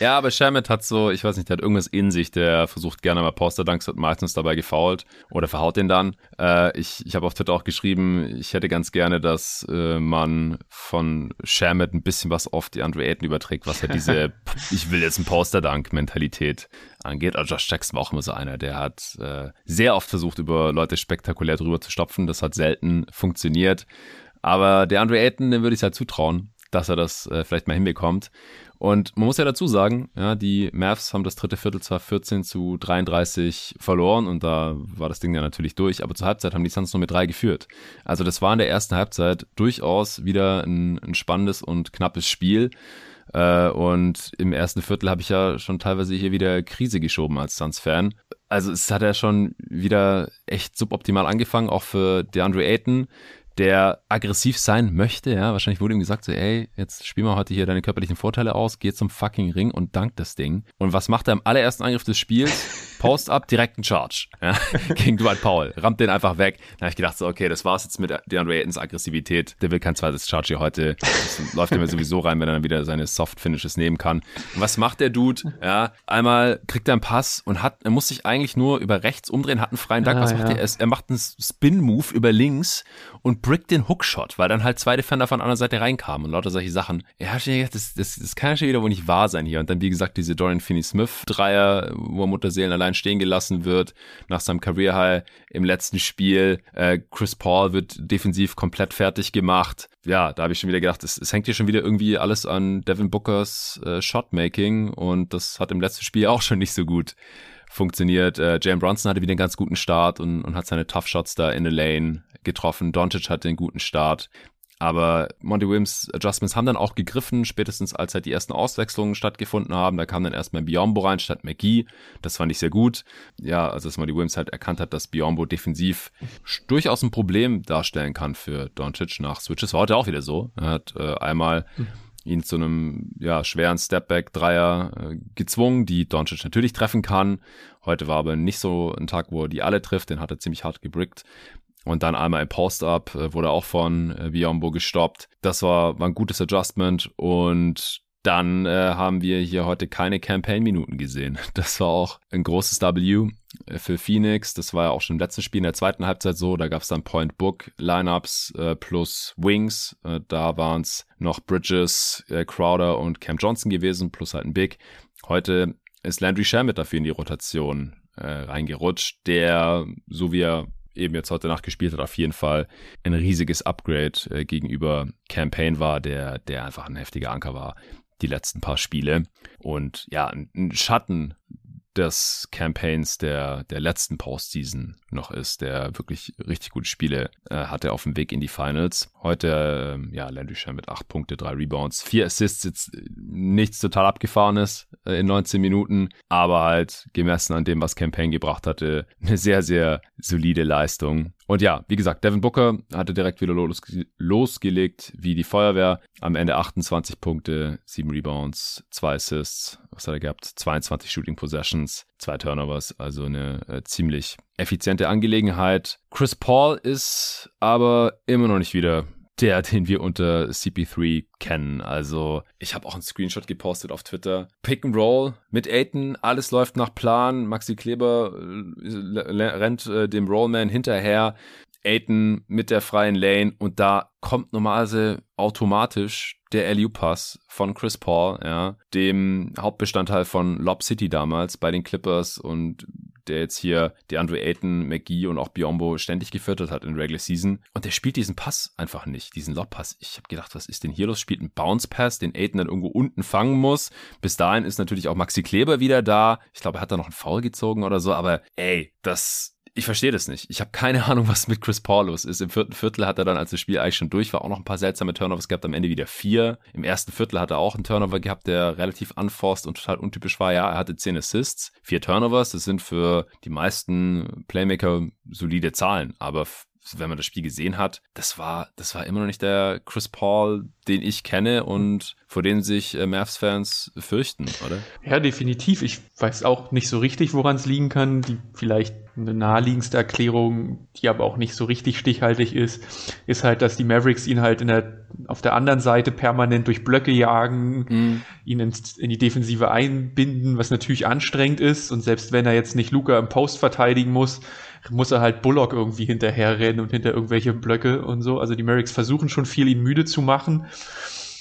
Ja, aber Shamit hat so, ich weiß nicht, der hat irgendwas in sich, der versucht gerne mal Poster-Dunks, wird meistens dabei gefoult oder verhaut den dann. Äh, ich ich habe auf Twitter auch geschrieben, ich hätte ganz gerne, dass äh, man von Shamit ein bisschen was auf die Andre Ayton überträgt, was ja diese ich will jetzt einen Poster-Dunk-Mentalität angeht. Also Josh Jackson war auch immer so einer, der hat äh, sehr oft versucht, über Leute spektakulär drüber zu stopfen. Das hat selten funktioniert. Aber der Andre Ayton, dem würde ich halt zutrauen, dass er das äh, vielleicht mal hinbekommt. Und man muss ja dazu sagen, ja, die Mavs haben das dritte Viertel zwar 14 zu 33 verloren und da war das Ding ja natürlich durch, aber zur Halbzeit haben die Suns nur mit drei geführt. Also das war in der ersten Halbzeit durchaus wieder ein, ein spannendes und knappes Spiel. Äh, und im ersten Viertel habe ich ja schon teilweise hier wieder Krise geschoben als Suns-Fan. Also es hat ja schon wieder echt suboptimal angefangen, auch für DeAndre Ayton der aggressiv sein möchte, ja, wahrscheinlich wurde ihm gesagt so, ey, jetzt spiel mal heute hier deine körperlichen Vorteile aus, geh zum fucking Ring und dank das Ding. Und was macht er im allerersten Angriff des Spiels? Post-up, direkt ein Charge ja, gegen Dwight Powell. Rammt den einfach weg. Da habe ich gedacht, so, okay, das war's jetzt mit DeAndre Aytons Aggressivität. Der will kein zweites Charge hier heute. Das läuft ihm sowieso rein, wenn er dann wieder seine Soft-Finishes nehmen kann. Und was macht der Dude? Ja, einmal kriegt er einen Pass und hat, er muss sich eigentlich nur über rechts umdrehen, hat einen freien Dank. was macht ja. er? Er macht einen Spin-Move über links und brickt den Hookshot, weil dann halt zwei Defender von der anderen Seite reinkamen und lauter solche Sachen. Ja, das, das, das kann ja schon wieder wohl nicht wahr sein hier. Und dann, wie gesagt, diese Dorian Finney-Smith-Dreier, wo er Mutterseelen allein stehen gelassen wird nach seinem Career High im letzten Spiel. Äh, Chris Paul wird defensiv komplett fertig gemacht. Ja, da habe ich schon wieder gedacht, es, es, hängt hier schon wieder irgendwie alles an Devin Bookers äh, Shotmaking und das hat im letzten Spiel auch schon nicht so gut funktioniert. Äh, Jalen Bronson hatte wieder einen ganz guten Start und, und hat seine Tough Shots da in the Lane getroffen. Doncic hatte einen guten Start. Aber Monty Williams Adjustments haben dann auch gegriffen, spätestens als halt die ersten Auswechslungen stattgefunden haben. Da kam dann erstmal Biombo rein statt McGee. Das fand ich sehr gut. Ja, also dass Monty Williams halt erkannt hat, dass Biombo defensiv durchaus ein Problem darstellen kann für Doncic nach Switches. War heute auch wieder so. Er hat äh, einmal ihn zu einem ja, schweren Stepback-Dreier äh, gezwungen, die Doncic natürlich treffen kann. Heute war aber nicht so ein Tag, wo er die alle trifft, den hat er ziemlich hart gebrickt. Und dann einmal im Post-Up äh, wurde auch von äh, Biombo gestoppt. Das war, war ein gutes Adjustment und dann äh, haben wir hier heute keine Campaign-Minuten gesehen. Das war auch ein großes W äh, für Phoenix. Das war ja auch schon im letzten Spiel in der zweiten Halbzeit so. Da gab es dann Point-Book-Lineups äh, plus Wings. Äh, da waren es noch Bridges, äh, Crowder und Cam Johnson gewesen, plus halt ein Big. Heute ist Landry Shamet dafür in die Rotation äh, reingerutscht, der, so wie er eben jetzt heute Nacht gespielt hat, auf jeden Fall ein riesiges Upgrade äh, gegenüber Campaign war, der, der einfach ein heftiger Anker war, die letzten paar Spiele. Und ja, ein Schatten des Campaigns der, der letzten Postseason noch ist, der wirklich richtig gute Spiele äh, hatte auf dem Weg in die Finals. Heute, äh, ja, Landry Sham mit acht Punkte, drei Rebounds, vier Assists, jetzt nichts total abgefahrenes äh, in 19 Minuten, aber halt gemessen an dem, was Campaign gebracht hatte, eine sehr, sehr solide Leistung. Und ja, wie gesagt, Devin Booker hatte direkt wieder los, losgelegt wie die Feuerwehr. Am Ende 28 Punkte, 7 Rebounds, 2 Assists, was hat er gehabt? 22 Shooting Possessions, 2 Turnovers, also eine äh, ziemlich effiziente Angelegenheit. Chris Paul ist aber immer noch nicht wieder der, den wir unter CP3 kennen. Also ich habe auch einen Screenshot gepostet auf Twitter. Pick and Roll mit Aiton, alles läuft nach Plan. Maxi Kleber äh, rennt äh, dem Rollman hinterher. Aiton mit der freien Lane und da kommt normalerweise automatisch der LU-Pass von Chris Paul, ja, dem Hauptbestandteil von Lob City damals bei den Clippers und der jetzt hier die Andre Ayton, McGee und auch Biombo ständig gefüttert hat in Regular Season. Und der spielt diesen Pass einfach nicht, diesen Lob-Pass. Ich habe gedacht, was ist denn hier los? Spielt einen Bounce-Pass, den Ayton dann irgendwo unten fangen muss. Bis dahin ist natürlich auch Maxi Kleber wieder da. Ich glaube, er hat da noch einen Foul gezogen oder so, aber ey, das ich verstehe das nicht. Ich habe keine Ahnung, was mit Chris Paul los ist. Im vierten Viertel hat er dann, als das Spiel eigentlich schon durch war, auch noch ein paar seltsame Turnovers gehabt. Am Ende wieder vier. Im ersten Viertel hat er auch einen Turnover gehabt, der relativ unforced und total untypisch war. Ja, er hatte zehn Assists, vier Turnovers. Das sind für die meisten Playmaker solide Zahlen. Aber wenn man das Spiel gesehen hat, das war, das war immer noch nicht der Chris Paul, den ich kenne und vor dem sich äh, Mavs-Fans fürchten, oder? Ja, definitiv. Ich weiß auch nicht so richtig, woran es liegen kann. Die vielleicht eine naheliegendste Erklärung, die aber auch nicht so richtig stichhaltig ist, ist halt, dass die Mavericks ihn halt in der, auf der anderen Seite permanent durch Blöcke jagen, mhm. ihn ins, in die Defensive einbinden, was natürlich anstrengend ist. Und selbst wenn er jetzt nicht Luca im Post verteidigen muss, muss er halt Bullock irgendwie hinterherrennen und hinter irgendwelche Blöcke und so. Also die Merricks versuchen schon viel, ihn müde zu machen.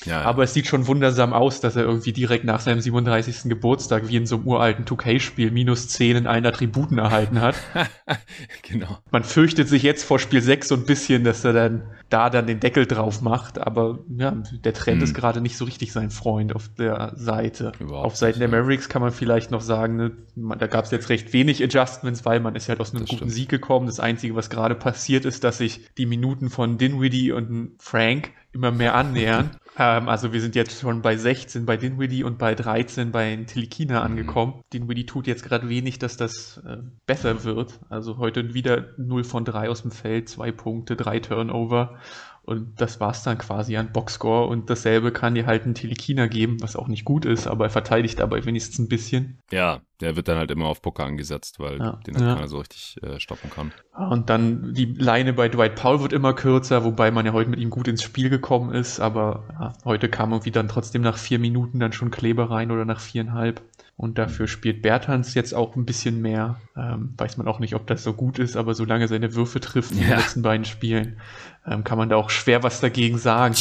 Ja, ja. Aber es sieht schon wundersam aus, dass er irgendwie direkt nach seinem 37. Geburtstag wie in so einem uralten 2K-Spiel minus 10 in allen Attributen erhalten hat. genau. Man fürchtet sich jetzt vor Spiel 6 so ein bisschen, dass er dann da dann den Deckel drauf macht, aber ja, der Trend hm. ist gerade nicht so richtig sein Freund auf der Seite. Überhaupt auf Seiten der Mavericks kann man vielleicht noch sagen, ne, da gab es jetzt recht wenig Adjustments, weil man ist halt aus einem das guten stimmt. Sieg gekommen. Das Einzige, was gerade passiert ist, dass sich die Minuten von Dinwiddie und Frank immer mehr annähern. Ähm, also wir sind jetzt schon bei 16 bei Dinwiddie und bei 13 bei Tilikina mhm. angekommen. Dinwiddie tut jetzt gerade wenig, dass das äh, besser wird. Also heute wieder 0 von 3 aus dem Feld, 2 Punkte, 3 Turnover. Und das war's dann quasi an Boxscore. Und dasselbe kann dir halt ein Telikina geben, was auch nicht gut ist, aber er verteidigt dabei wenigstens ein bisschen. Ja, der wird dann halt immer auf Poker angesetzt, weil ja. den halt ja. keiner so richtig äh, stoppen kann. Und dann die Leine bei Dwight Powell wird immer kürzer, wobei man ja heute mit ihm gut ins Spiel gekommen ist, aber ja, heute kam irgendwie dann trotzdem nach vier Minuten dann schon Kleber rein oder nach viereinhalb. Und dafür spielt Bertans jetzt auch ein bisschen mehr. Ähm, weiß man auch nicht, ob das so gut ist, aber solange seine Würfe trifft in den letzten beiden Spielen, ähm, kann man da auch schwer was dagegen sagen.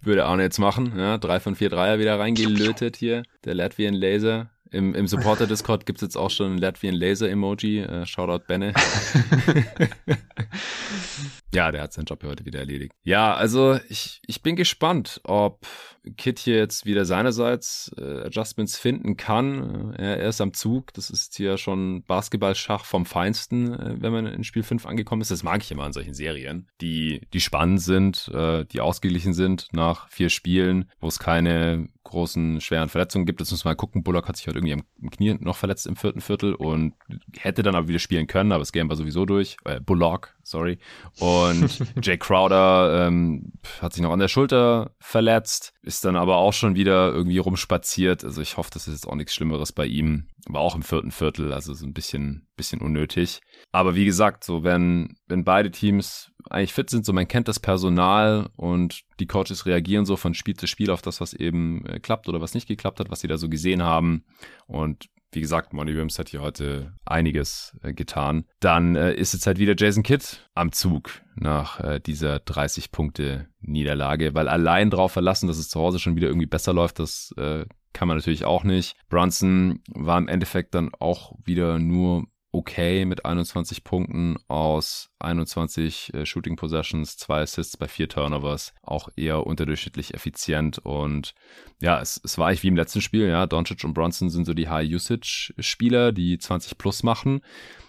Würde Arne jetzt machen, ja. Drei von vier Dreier wieder reingelötet hier. Der Latvian Laser. Im, im Supporter-Discord gibt es jetzt auch schon ein Latvian Laser-Emoji. Äh, Shoutout Benne. ja, der hat seinen Job heute wieder erledigt. Ja, also ich, ich bin gespannt, ob Kit hier jetzt wieder seinerseits äh, Adjustments finden kann. Er, er, ist am Zug. Das ist hier schon Basketballschach vom Feinsten, äh, wenn man in Spiel 5 angekommen ist. Das mag ich immer an solchen Serien, die, die spannend sind, äh, die ausgeglichen sind nach vier Spielen, wo es keine großen, schweren Verletzungen gibt. Jetzt müssen wir mal gucken. Bullock hat sich heute irgendwie am Knie noch verletzt im vierten Viertel und hätte dann aber wieder spielen können, aber das Game war sowieso durch. Äh, Bullock, sorry. Und Jay Crowder ähm, hat sich noch an der Schulter verletzt, ist dann aber auch schon wieder irgendwie rumspaziert. Also ich hoffe, das ist jetzt auch nichts Schlimmeres bei ihm. War auch im vierten Viertel, also so ein bisschen, bisschen unnötig. Aber wie gesagt, so wenn, wenn beide Teams eigentlich fit sind, so man kennt das Personal und die Coaches reagieren so von Spiel zu Spiel auf das, was eben äh, klappt oder was nicht geklappt hat, was sie da so gesehen haben. Und wie gesagt, Monty Williams hat hier heute einiges äh, getan. Dann äh, ist jetzt halt wieder Jason Kidd am Zug nach äh, dieser 30 Punkte Niederlage, weil allein darauf verlassen, dass es zu Hause schon wieder irgendwie besser läuft, das äh, kann man natürlich auch nicht. Brunson war im Endeffekt dann auch wieder nur okay mit 21 Punkten aus 21 äh, Shooting Possessions, zwei Assists bei vier Turnovers, auch eher unterdurchschnittlich effizient und ja, es, es war eigentlich wie im letzten Spiel, ja, Doncic und Bronson sind so die High-Usage-Spieler, die 20 plus machen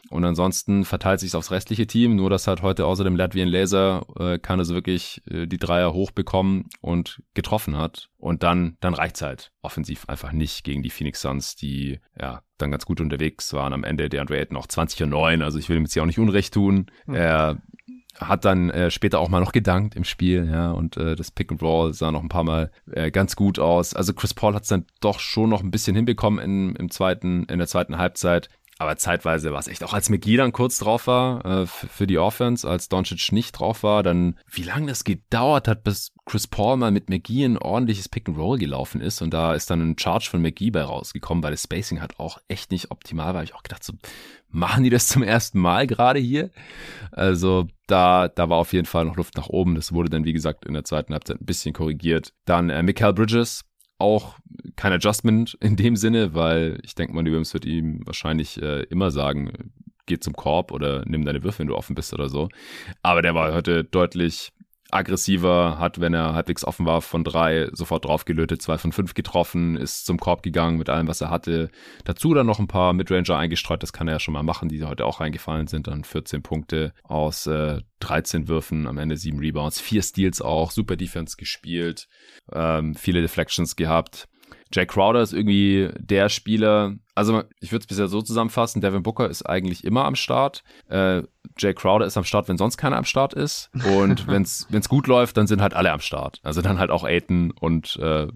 und ansonsten verteilt sich aufs restliche Team, nur dass halt heute außer dem Latvian Laser äh, keiner so wirklich äh, die Dreier hochbekommen und getroffen hat. Und dann, dann reicht's halt offensiv einfach nicht gegen die Phoenix Suns, die ja dann ganz gut unterwegs waren. Am Ende der Andre Ayton noch 20 und 9, also ich will ihm jetzt hier auch nicht Unrecht tun. Mhm. Er hat dann äh, später auch mal noch gedankt im Spiel, ja, und äh, das Pick and Roll sah noch ein paar Mal äh, ganz gut aus. Also Chris Paul hat es dann doch schon noch ein bisschen hinbekommen in, im zweiten, in der zweiten Halbzeit. Aber zeitweise war es echt, auch als McGee dann kurz drauf war äh, für die Offense, als Doncic nicht drauf war, dann wie lange das gedauert hat, bis Chris Paul mal mit McGee ein ordentliches Pick and Roll gelaufen ist und da ist dann ein Charge von McGee bei rausgekommen, weil das Spacing halt auch echt nicht optimal war. Ich auch gedacht, so machen die das zum ersten Mal gerade hier? Also da, da war auf jeden Fall noch Luft nach oben. Das wurde dann, wie gesagt, in der zweiten Halbzeit ein bisschen korrigiert. Dann äh, Mikael Bridges, auch kein Adjustment in dem Sinne, weil ich denke, Monty Williams wird ihm wahrscheinlich äh, immer sagen, geh zum Korb oder nimm deine Würfe, wenn du offen bist oder so. Aber der war heute deutlich aggressiver, hat, wenn er halbwegs offen war, von drei sofort draufgelötet, zwei von fünf getroffen, ist zum Korb gegangen mit allem, was er hatte. Dazu dann noch ein paar Midranger eingestreut, das kann er ja schon mal machen, die heute auch reingefallen sind. Dann 14 Punkte aus äh, 13 Würfen, am Ende sieben Rebounds, vier Steals auch, super Defense gespielt, ähm, viele Deflections gehabt. Jack Crowder ist irgendwie der Spieler, also ich würde es bisher so zusammenfassen, Devin Booker ist eigentlich immer am Start. Äh, Jay Crowder ist am Start, wenn sonst keiner am Start ist. Und wenn es gut läuft, dann sind halt alle am Start. Also dann halt auch Aiton und äh,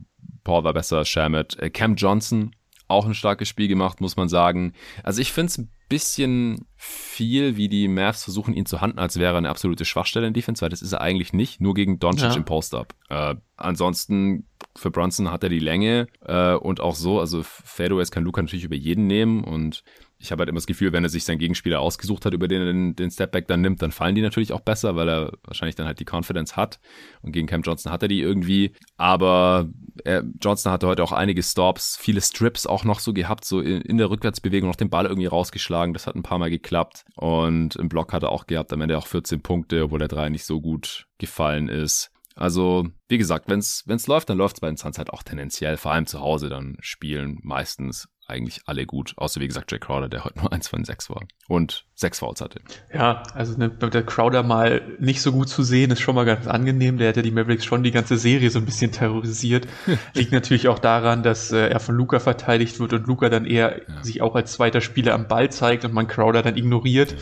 Paul war besser, Shamit. Äh, Cam Johnson, auch ein starkes Spiel gemacht, muss man sagen. Also ich finde es ein bisschen viel, wie die Mavs versuchen, ihn zu handeln, als wäre er eine absolute Schwachstelle in Defense, weil das ist er eigentlich nicht, nur gegen Doncic ja. im Post-Up. Äh, ansonsten für Brunson hat er die Länge äh, und auch so, also Fadeaways kann Luca natürlich über jeden nehmen und ich habe halt immer das Gefühl, wenn er sich seinen Gegenspieler ausgesucht hat, über den er den, den Stepback dann nimmt, dann fallen die natürlich auch besser, weil er wahrscheinlich dann halt die Confidence hat. Und gegen Cam Johnson hat er die irgendwie. Aber er, Johnson hatte heute auch einige Stops, viele Strips auch noch so gehabt, so in, in, der Rückwärtsbewegung noch den Ball irgendwie rausgeschlagen. Das hat ein paar Mal geklappt. Und im Block hat er auch gehabt, am Ende auch 14 Punkte, obwohl der 3 nicht so gut gefallen ist. Also, wie gesagt, wenn es läuft, dann läuft es bei den Suns halt auch tendenziell, vor allem zu Hause, dann spielen meistens eigentlich alle gut. Außer wie gesagt Jay Crowder, der heute nur eins von sechs war und sechs Fouls hatte. Ja, also ne, der Crowder mal nicht so gut zu sehen, ist schon mal ganz angenehm. Der hat ja die Mavericks schon die ganze Serie so ein bisschen terrorisiert. Liegt natürlich auch daran, dass äh, er von Luca verteidigt wird und Luca dann eher ja. sich auch als zweiter Spieler am Ball zeigt und man Crowder dann ignoriert. Ja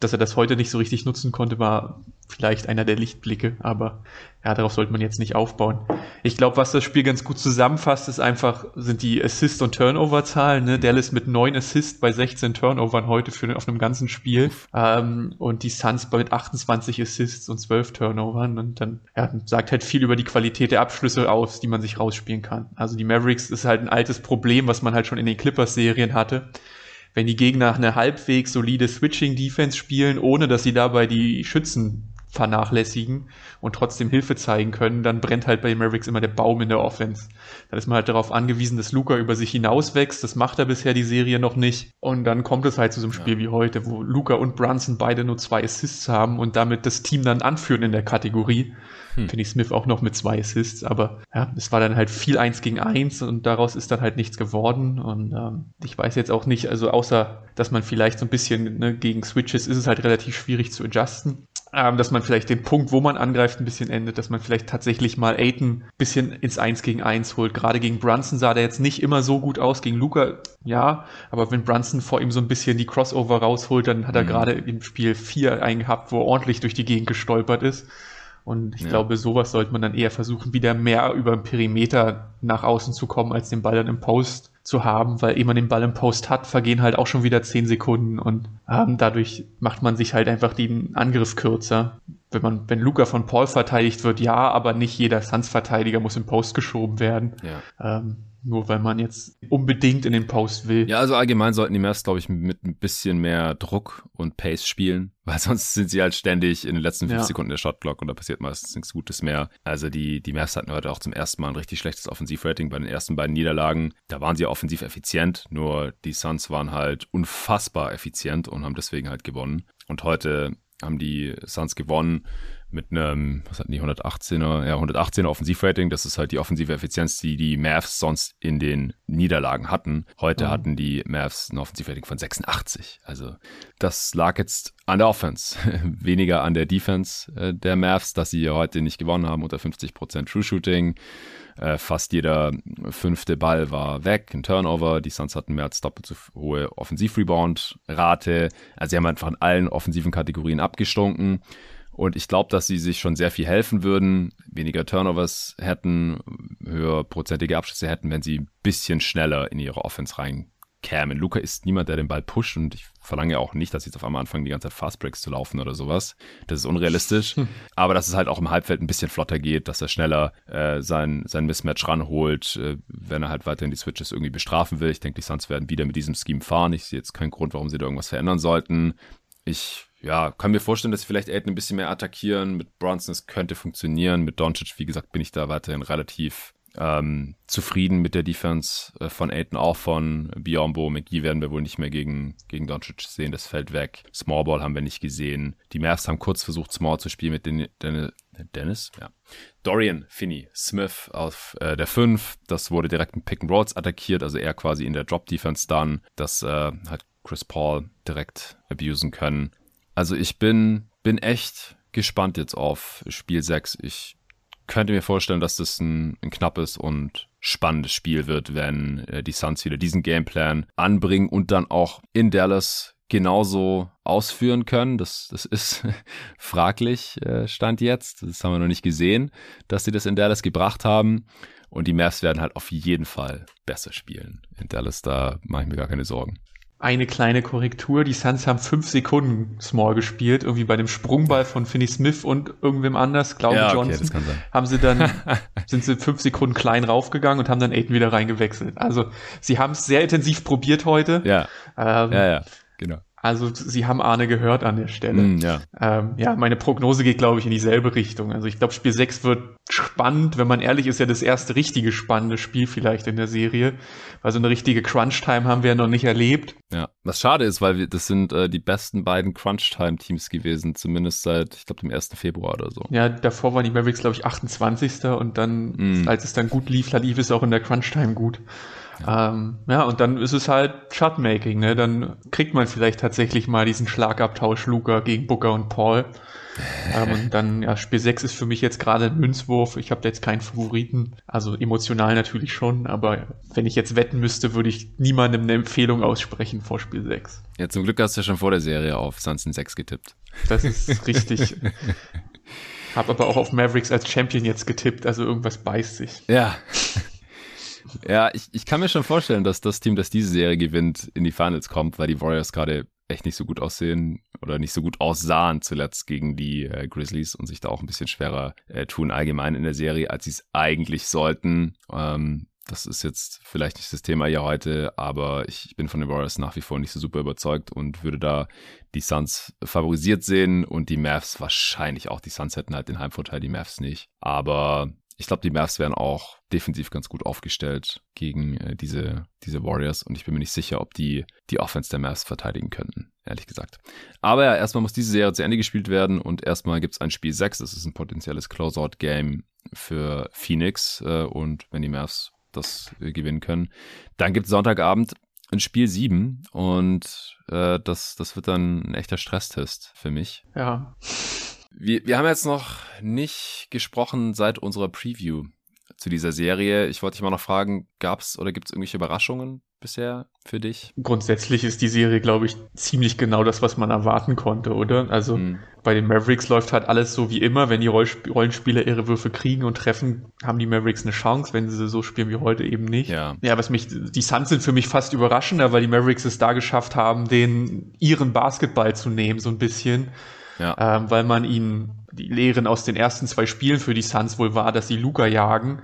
dass er das heute nicht so richtig nutzen konnte, war vielleicht einer der Lichtblicke, aber ja, darauf sollte man jetzt nicht aufbauen. Ich glaube, was das Spiel ganz gut zusammenfasst, ist einfach, sind die Assist- und Turnover-Zahlen. Ne? Dallas mit neun Assists bei 16 Turnovern heute für, auf einem ganzen Spiel ähm, und die Suns mit 28 Assists und 12 Turnovern und dann ja, sagt halt viel über die Qualität der Abschlüsse aus, die man sich rausspielen kann. Also die Mavericks ist halt ein altes Problem, was man halt schon in den Clippers-Serien hatte wenn die Gegner eine halbwegs solide Switching-Defense spielen, ohne dass sie dabei die Schützen vernachlässigen und trotzdem Hilfe zeigen können, dann brennt halt bei den Mavericks immer der Baum in der Offense. Dann ist man halt darauf angewiesen, dass Luca über sich hinauswächst. Das macht er bisher die Serie noch nicht. Und dann kommt es halt zu so einem Spiel ja. wie heute, wo Luca und Brunson beide nur zwei Assists haben und damit das Team dann anführen in der Kategorie. Hm. Finney Smith auch noch mit zwei Assists, aber ja, es war dann halt viel eins gegen eins und daraus ist dann halt nichts geworden. Und ähm, ich weiß jetzt auch nicht, also außer, dass man vielleicht so ein bisschen ne, gegen Switches ist es halt relativ schwierig zu adjusten ähm, dass man vielleicht den Punkt, wo man angreift, ein bisschen endet, dass man vielleicht tatsächlich mal Aiton ein bisschen ins Eins gegen Eins holt. Gerade gegen Brunson sah der jetzt nicht immer so gut aus, gegen Luca ja, aber wenn Brunson vor ihm so ein bisschen die Crossover rausholt, dann hat er mhm. gerade im Spiel vier eingehabt, wo er ordentlich durch die Gegend gestolpert ist. Und ich ja. glaube, sowas sollte man dann eher versuchen, wieder mehr über den Perimeter nach außen zu kommen, als den Ball dann im Post zu haben, weil ehe man den Ball im Post hat, vergehen halt auch schon wieder zehn Sekunden und ähm, dadurch macht man sich halt einfach den Angriff kürzer. Wenn man, wenn Luca von Paul verteidigt wird, ja, aber nicht jeder Suns-Verteidiger muss im Post geschoben werden. Ja. Ähm, nur weil man jetzt unbedingt in den Post will. Ja, also allgemein sollten die Mavs, glaube ich, mit ein bisschen mehr Druck und Pace spielen, weil sonst sind sie halt ständig in den letzten fünf ja. Sekunden der Shotblock und da passiert meistens nichts Gutes mehr. Also die, die Mavs hatten heute auch zum ersten Mal ein richtig schlechtes Offensivrating bei den ersten beiden Niederlagen. Da waren sie offensiv effizient, nur die Suns waren halt unfassbar effizient und haben deswegen halt gewonnen. Und heute haben die Suns gewonnen mit einem, was hatten die, 118er, ja, 118er Offensivrating. Das ist halt die offensive Effizienz, die die Mavs sonst in den Niederlagen hatten. Heute mhm. hatten die Mavs ein Offensivrating von 86. Also das lag jetzt an der Offense, weniger an der Defense äh, der Mavs, dass sie heute nicht gewonnen haben unter 50% True Shooting. Äh, fast jeder fünfte Ball war weg, ein Turnover. Die Suns hatten mehr als doppelt so hohe Offensiv-Rebound-Rate. Also sie haben einfach in allen offensiven Kategorien abgestunken. Und ich glaube, dass sie sich schon sehr viel helfen würden, weniger Turnovers hätten, höher prozentige Abschlüsse hätten, wenn sie ein bisschen schneller in ihre Offense reinkämen. Luca ist niemand, der den Ball pusht und ich verlange auch nicht, dass sie jetzt auf einmal anfangen, die ganze Zeit Fastbreaks zu laufen oder sowas. Das ist unrealistisch. Hm. Aber dass es halt auch im Halbfeld ein bisschen flotter geht, dass er schneller äh, sein, sein Mismatch ranholt, äh, wenn er halt weiterhin die Switches irgendwie bestrafen will. Ich denke, die Suns werden wieder mit diesem Scheme fahren. Ich sehe jetzt keinen Grund, warum sie da irgendwas verändern sollten. Ich ja, kann mir vorstellen, dass sie vielleicht Aiden ein bisschen mehr attackieren. Mit Bronson, es könnte funktionieren. Mit Doncic, wie gesagt, bin ich da weiterhin relativ ähm, zufrieden mit der Defense äh, von Aiden, auch von Biombo. McGee werden wir wohl nicht mehr gegen, gegen Doncic sehen, das fällt weg. Smallball haben wir nicht gesehen. Die Mavs haben kurz versucht, Small zu spielen mit den, den Dennis, ja. Dorian Finney Smith auf äh, der 5. Das wurde direkt mit Pick and Rolls attackiert, also er quasi in der Drop Defense dann. Das äh, hat Chris Paul direkt abusen können. Also ich bin, bin echt gespannt jetzt auf Spiel 6. Ich könnte mir vorstellen, dass das ein, ein knappes und spannendes Spiel wird, wenn äh, die Suns wieder diesen Gameplan anbringen und dann auch in Dallas genauso ausführen können. Das, das ist fraglich, äh, stand jetzt. Das haben wir noch nicht gesehen, dass sie das in Dallas gebracht haben. Und die Mavs werden halt auf jeden Fall besser spielen. In Dallas, da mache ich mir gar keine Sorgen eine kleine Korrektur. Die Suns haben fünf Sekunden Small gespielt, irgendwie bei dem Sprungball von Finney Smith und irgendwem anders, glaube ja, Johnson, okay, haben sie dann, sind sie fünf Sekunden klein raufgegangen und haben dann Aiden wieder reingewechselt. Also sie haben es sehr intensiv probiert heute. Ja. Ähm, ja, ja, genau. Also sie haben Arne gehört an der Stelle. Mm, ja. Ähm, ja, meine Prognose geht, glaube ich, in dieselbe Richtung. Also ich glaube, Spiel 6 wird spannend. Wenn man ehrlich ist, ja das erste richtige spannende Spiel vielleicht in der Serie. Weil so eine richtige Crunch-Time haben wir ja noch nicht erlebt. Ja, was schade ist, weil wir, das sind äh, die besten beiden Crunch-Time-Teams gewesen. Zumindest seit, ich glaube, dem 1. Februar oder so. Ja, davor waren die Mavericks, glaube ich, 28. Und dann, mm. als es dann gut lief, lief es auch in der Crunch-Time gut. Ja. Ähm, ja, und dann ist es halt Shotmaking, ne? Dann kriegt man vielleicht tatsächlich mal diesen Schlagabtausch Luca gegen Booker und Paul. ähm, und dann, ja, Spiel 6 ist für mich jetzt gerade ein Münzwurf. Ich habe jetzt keinen Favoriten. Also emotional natürlich schon, aber wenn ich jetzt wetten müsste, würde ich niemandem eine Empfehlung aussprechen vor Spiel 6. Ja, zum Glück hast du ja schon vor der Serie auf Sunsen 6 getippt. Das ist richtig. Hab aber auch auf Mavericks als Champion jetzt getippt, also irgendwas beißt sich. Ja. Ja, ich, ich kann mir schon vorstellen, dass das Team, das diese Serie gewinnt, in die Finals kommt, weil die Warriors gerade echt nicht so gut aussehen oder nicht so gut aussahen zuletzt gegen die äh, Grizzlies und sich da auch ein bisschen schwerer äh, tun allgemein in der Serie, als sie es eigentlich sollten. Ähm, das ist jetzt vielleicht nicht das Thema hier heute, aber ich bin von den Warriors nach wie vor nicht so super überzeugt und würde da die Suns favorisiert sehen und die Mavs wahrscheinlich auch. Die Suns hätten halt den Heimvorteil, die Mavs nicht. Aber ich glaube, die Mavs wären auch defensiv ganz gut aufgestellt gegen äh, diese, diese Warriors und ich bin mir nicht sicher, ob die die Offense der Mavs verteidigen könnten, ehrlich gesagt. Aber ja, erstmal muss diese Serie zu Ende gespielt werden und erstmal gibt es ein Spiel 6, das ist ein potenzielles Closeout-Game für Phoenix äh, und wenn die Mavs das äh, gewinnen können, dann gibt es Sonntagabend ein Spiel 7 und äh, das, das wird dann ein echter Stresstest für mich. Ja. Wir, wir haben jetzt noch nicht gesprochen seit unserer Preview zu dieser Serie. Ich wollte dich mal noch fragen, gab es oder gibt es irgendwelche Überraschungen bisher für dich? Grundsätzlich ist die Serie, glaube ich, ziemlich genau das, was man erwarten konnte, oder? Also mhm. bei den Mavericks läuft halt alles so wie immer. Wenn die Rollenspieler ihre Würfe kriegen und treffen, haben die Mavericks eine Chance. Wenn sie so spielen wie heute eben nicht. Ja, ja was mich, die Suns sind für mich fast überraschender, weil die Mavericks es da geschafft haben, den ihren Basketball zu nehmen, so ein bisschen ja. ähm, weil man ihnen die Lehren aus den ersten zwei Spielen für die Suns wohl war, dass sie Luca jagen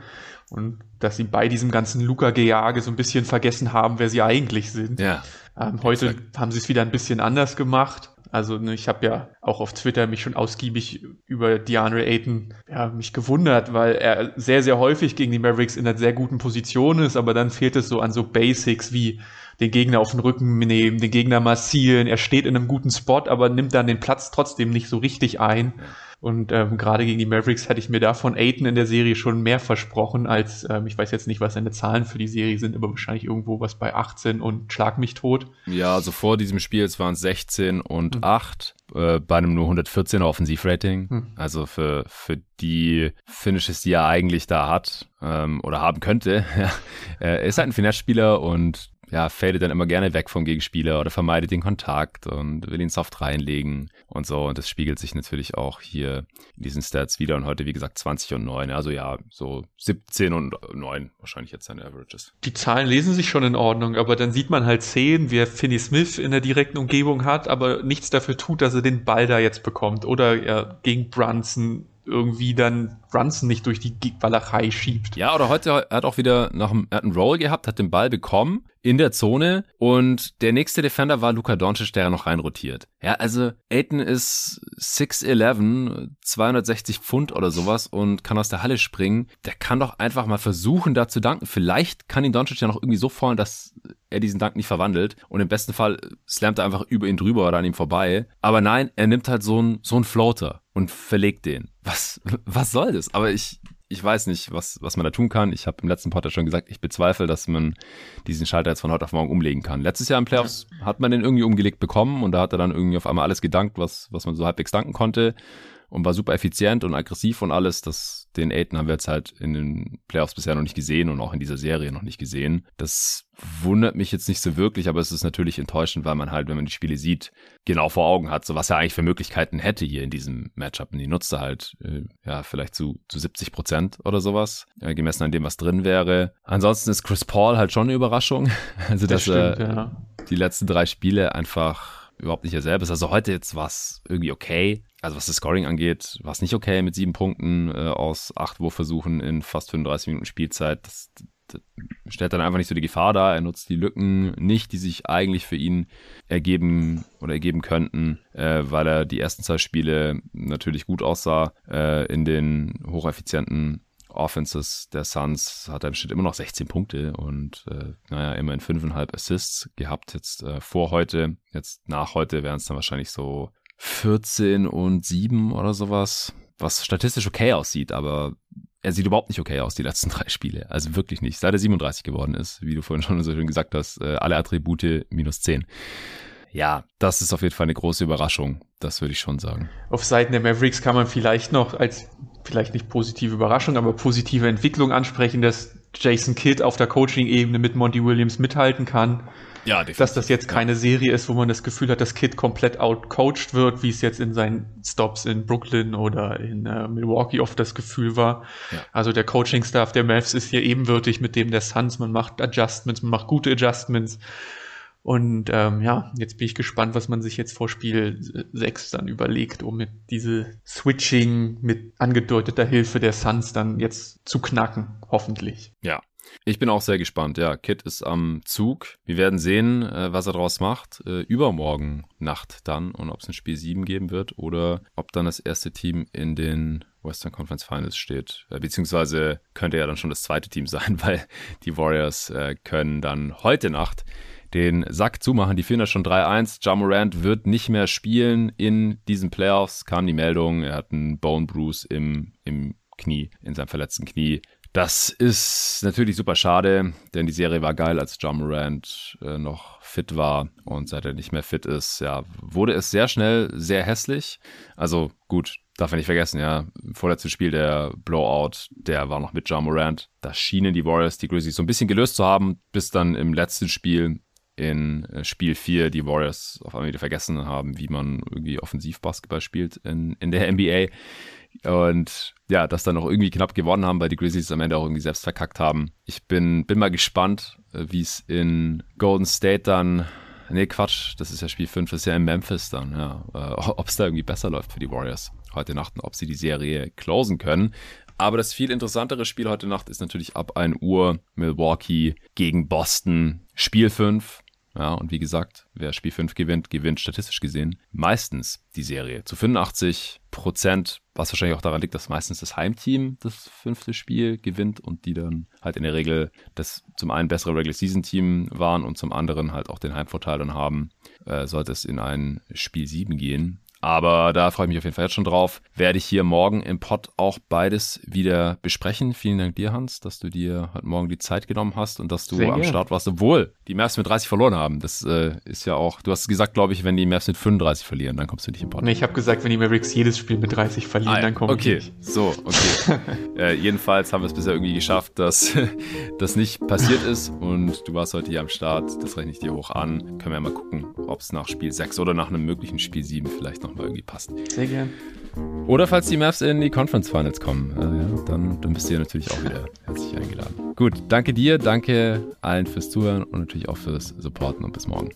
und dass sie bei diesem ganzen Luca-Gejage so ein bisschen vergessen haben, wer sie eigentlich sind. Ja. Ähm, heute Exakt. haben sie es wieder ein bisschen anders gemacht. Also ne, ich habe ja auch auf Twitter mich schon ausgiebig über DeAndre Ayton ja, mich gewundert, weil er sehr, sehr häufig gegen die Mavericks in einer sehr guten Position ist, aber dann fehlt es so an so Basics wie den Gegner auf den Rücken nehmen, den Gegner massieren. Er steht in einem guten Spot, aber nimmt dann den Platz trotzdem nicht so richtig ein. Und ähm, gerade gegen die Mavericks hätte ich mir da von Aiden in der Serie schon mehr versprochen, als ähm, ich weiß jetzt nicht, was seine Zahlen für die Serie sind, aber wahrscheinlich irgendwo was bei 18 und Schlag mich tot. Ja, also vor diesem Spiel waren es 16 und mhm. 8 äh, bei einem nur 114er Offensivrating. Mhm. Also für, für die Finishes, die er eigentlich da hat ähm, oder haben könnte. er ist halt ein Finesse-Spieler und ja, fadet dann immer gerne weg vom Gegenspieler oder vermeidet den Kontakt und will ihn soft reinlegen und so. Und das spiegelt sich natürlich auch hier in diesen Stats wieder. Und heute, wie gesagt, 20 und 9. Also ja, so 17 und 9 wahrscheinlich jetzt seine Averages. Die Zahlen lesen sich schon in Ordnung, aber dann sieht man halt 10, wer Finney Smith in der direkten Umgebung hat, aber nichts dafür tut, dass er den Ball da jetzt bekommt. Oder er gegen Brunson irgendwie dann Brunson nicht durch die Walachei schiebt. Ja, oder heute hat auch wieder nach einem, hat einen Roll gehabt, hat den Ball bekommen in der Zone und der nächste Defender war Luka Doncic, der ja noch reinrotiert. Ja, also Aiton ist 6'11, 260 Pfund oder sowas und kann aus der Halle springen. Der kann doch einfach mal versuchen, da zu danken. Vielleicht kann ihn Doncic ja noch irgendwie so fallen, dass er diesen Dank nicht verwandelt und im besten Fall slammt er einfach über ihn drüber oder an ihm vorbei. Aber nein, er nimmt halt so einen so einen Floater und verlegt den. Was, was soll das? Aber ich, ich weiß nicht, was, was man da tun kann. Ich habe im letzten Podcast schon gesagt, ich bezweifle, dass man diesen Schalter jetzt von heute auf morgen umlegen kann. Letztes Jahr im Playoffs hat man den irgendwie umgelegt bekommen und da hat er dann irgendwie auf einmal alles gedankt, was, was man so halbwegs danken konnte und war super effizient und aggressiv und alles. Das, den Aiden haben wir jetzt halt in den Playoffs bisher noch nicht gesehen und auch in dieser Serie noch nicht gesehen. Das wundert mich jetzt nicht so wirklich, aber es ist natürlich enttäuschend, weil man halt, wenn man die Spiele sieht, genau vor Augen hat, so was er eigentlich für Möglichkeiten hätte hier in diesem Matchup. Und die nutzt er halt, äh, ja, vielleicht zu, zu 70 Prozent oder sowas, äh, gemessen an dem, was drin wäre. Ansonsten ist Chris Paul halt schon eine Überraschung. Also, das dass stimmt, er ja. die letzten drei Spiele einfach überhaupt nicht er selber ist. Also heute jetzt war es irgendwie okay, also was das Scoring angeht, war es nicht okay mit sieben Punkten äh, aus acht Wurfversuchen in fast 35 Minuten Spielzeit. Das, das, stellt dann einfach nicht so die Gefahr dar. Er nutzt die Lücken nicht, die sich eigentlich für ihn ergeben oder ergeben könnten, äh, weil er die ersten zwei Spiele natürlich gut aussah äh, in den hocheffizienten Offenses der Suns hat er im Schnitt immer noch 16 Punkte und äh, naja, immerhin fünfeinhalb Assists gehabt jetzt äh, vor heute. Jetzt nach heute wären es dann wahrscheinlich so 14 und 7 oder sowas, was statistisch okay aussieht, aber er sieht überhaupt nicht okay aus, die letzten drei Spiele. Also wirklich nicht. Seit er 37 geworden ist, wie du vorhin schon so schön gesagt hast, äh, alle Attribute minus 10. Ja, das ist auf jeden Fall eine große Überraschung. Das würde ich schon sagen. Auf Seiten der Mavericks kann man vielleicht noch als vielleicht nicht positive Überraschung, aber positive Entwicklung ansprechen, dass Jason Kidd auf der Coaching-Ebene mit Monty Williams mithalten kann. Ja, definitiv. Dass das jetzt keine Serie ist, wo man das Gefühl hat, dass Kid komplett outcoached wird, wie es jetzt in seinen Stops in Brooklyn oder in äh, Milwaukee oft das Gefühl war. Ja. Also der Coaching-Staff der Mavs ist hier ebenwürdig mit dem der Suns. Man macht Adjustments, man macht gute Adjustments. Und ähm, ja, jetzt bin ich gespannt, was man sich jetzt vor Spiel 6 dann überlegt, um mit diese Switching mit angedeuteter Hilfe der Suns dann jetzt zu knacken, hoffentlich. Ja, ich bin auch sehr gespannt. Ja, Kit ist am Zug. Wir werden sehen, äh, was er daraus macht. Äh, übermorgen Nacht dann und ob es ein Spiel 7 geben wird oder ob dann das erste Team in den Western Conference Finals steht. Äh, beziehungsweise könnte ja dann schon das zweite Team sein, weil die Warriors können dann heute Nacht den Sack zumachen. Die führen ja schon 3-1. Jamorant wird nicht mehr spielen in diesen Playoffs. Kam die Meldung, er hat einen Bone Bruise im, im Knie, in seinem verletzten Knie. Das ist natürlich super schade, denn die Serie war geil, als John Morant äh, noch fit war und seit er nicht mehr fit ist, ja, wurde es sehr schnell sehr hässlich. Also gut, darf man nicht vergessen, ja, vorletztes Spiel der Blowout, der war noch mit John Morant. Da schienen die Warriors die Grizzlies so ein bisschen gelöst zu haben, bis dann im letzten Spiel in äh, Spiel 4 die Warriors auf einmal wieder vergessen haben, wie man irgendwie Offensivbasketball spielt in, in der NBA. Und ja, das dann noch irgendwie knapp gewonnen haben, weil die Grizzlies am Ende auch irgendwie selbst verkackt haben. Ich bin, bin mal gespannt, äh, wie es in Golden State dann. Nee, Quatsch, das ist ja Spiel 5, das ist ja in Memphis dann, ja. Äh, ob es da irgendwie besser läuft für die Warriors heute Nacht und ob sie die Serie closen können. Aber das viel interessantere Spiel heute Nacht ist natürlich ab 1 Uhr Milwaukee gegen Boston. Spiel 5. Ja, und wie gesagt, wer Spiel 5 gewinnt, gewinnt statistisch gesehen meistens die Serie. Zu 85 Prozent, was wahrscheinlich auch daran liegt, dass meistens das Heimteam das fünfte Spiel gewinnt und die dann halt in der Regel das zum einen bessere Regular Season Team waren und zum anderen halt auch den Heimvorteil dann haben, äh, sollte es in ein Spiel 7 gehen. Aber da freue ich mich auf jeden Fall jetzt schon drauf. Werde ich hier morgen im Pod auch beides wieder besprechen. Vielen Dank dir, Hans, dass du dir heute Morgen die Zeit genommen hast und dass du Sehr am gerne. Start warst, obwohl die Mavs mit 30 verloren haben. Das äh, ist ja auch, du hast gesagt, glaube ich, wenn die Mavs mit 35 verlieren, dann kommst du nicht im Pod. Nee, ich habe gesagt, wenn die Mavericks jedes Spiel mit 30 verlieren, ah, dann komme okay. ich nicht. So, okay. äh, jedenfalls haben wir es bisher irgendwie geschafft, dass das nicht passiert ist und du warst heute hier am Start. Das rechne ich dir hoch an. Können wir ja mal gucken, ob es nach Spiel 6 oder nach einem möglichen Spiel 7 vielleicht nochmal irgendwie passt. Sehr gern. Oder falls die Mavs in die Conference Finals kommen, äh, ja, dann, dann bist du ja natürlich auch wieder herzlich eingeladen. Gut, danke dir, danke allen fürs Zuhören und natürlich auch fürs Supporten und bis morgen.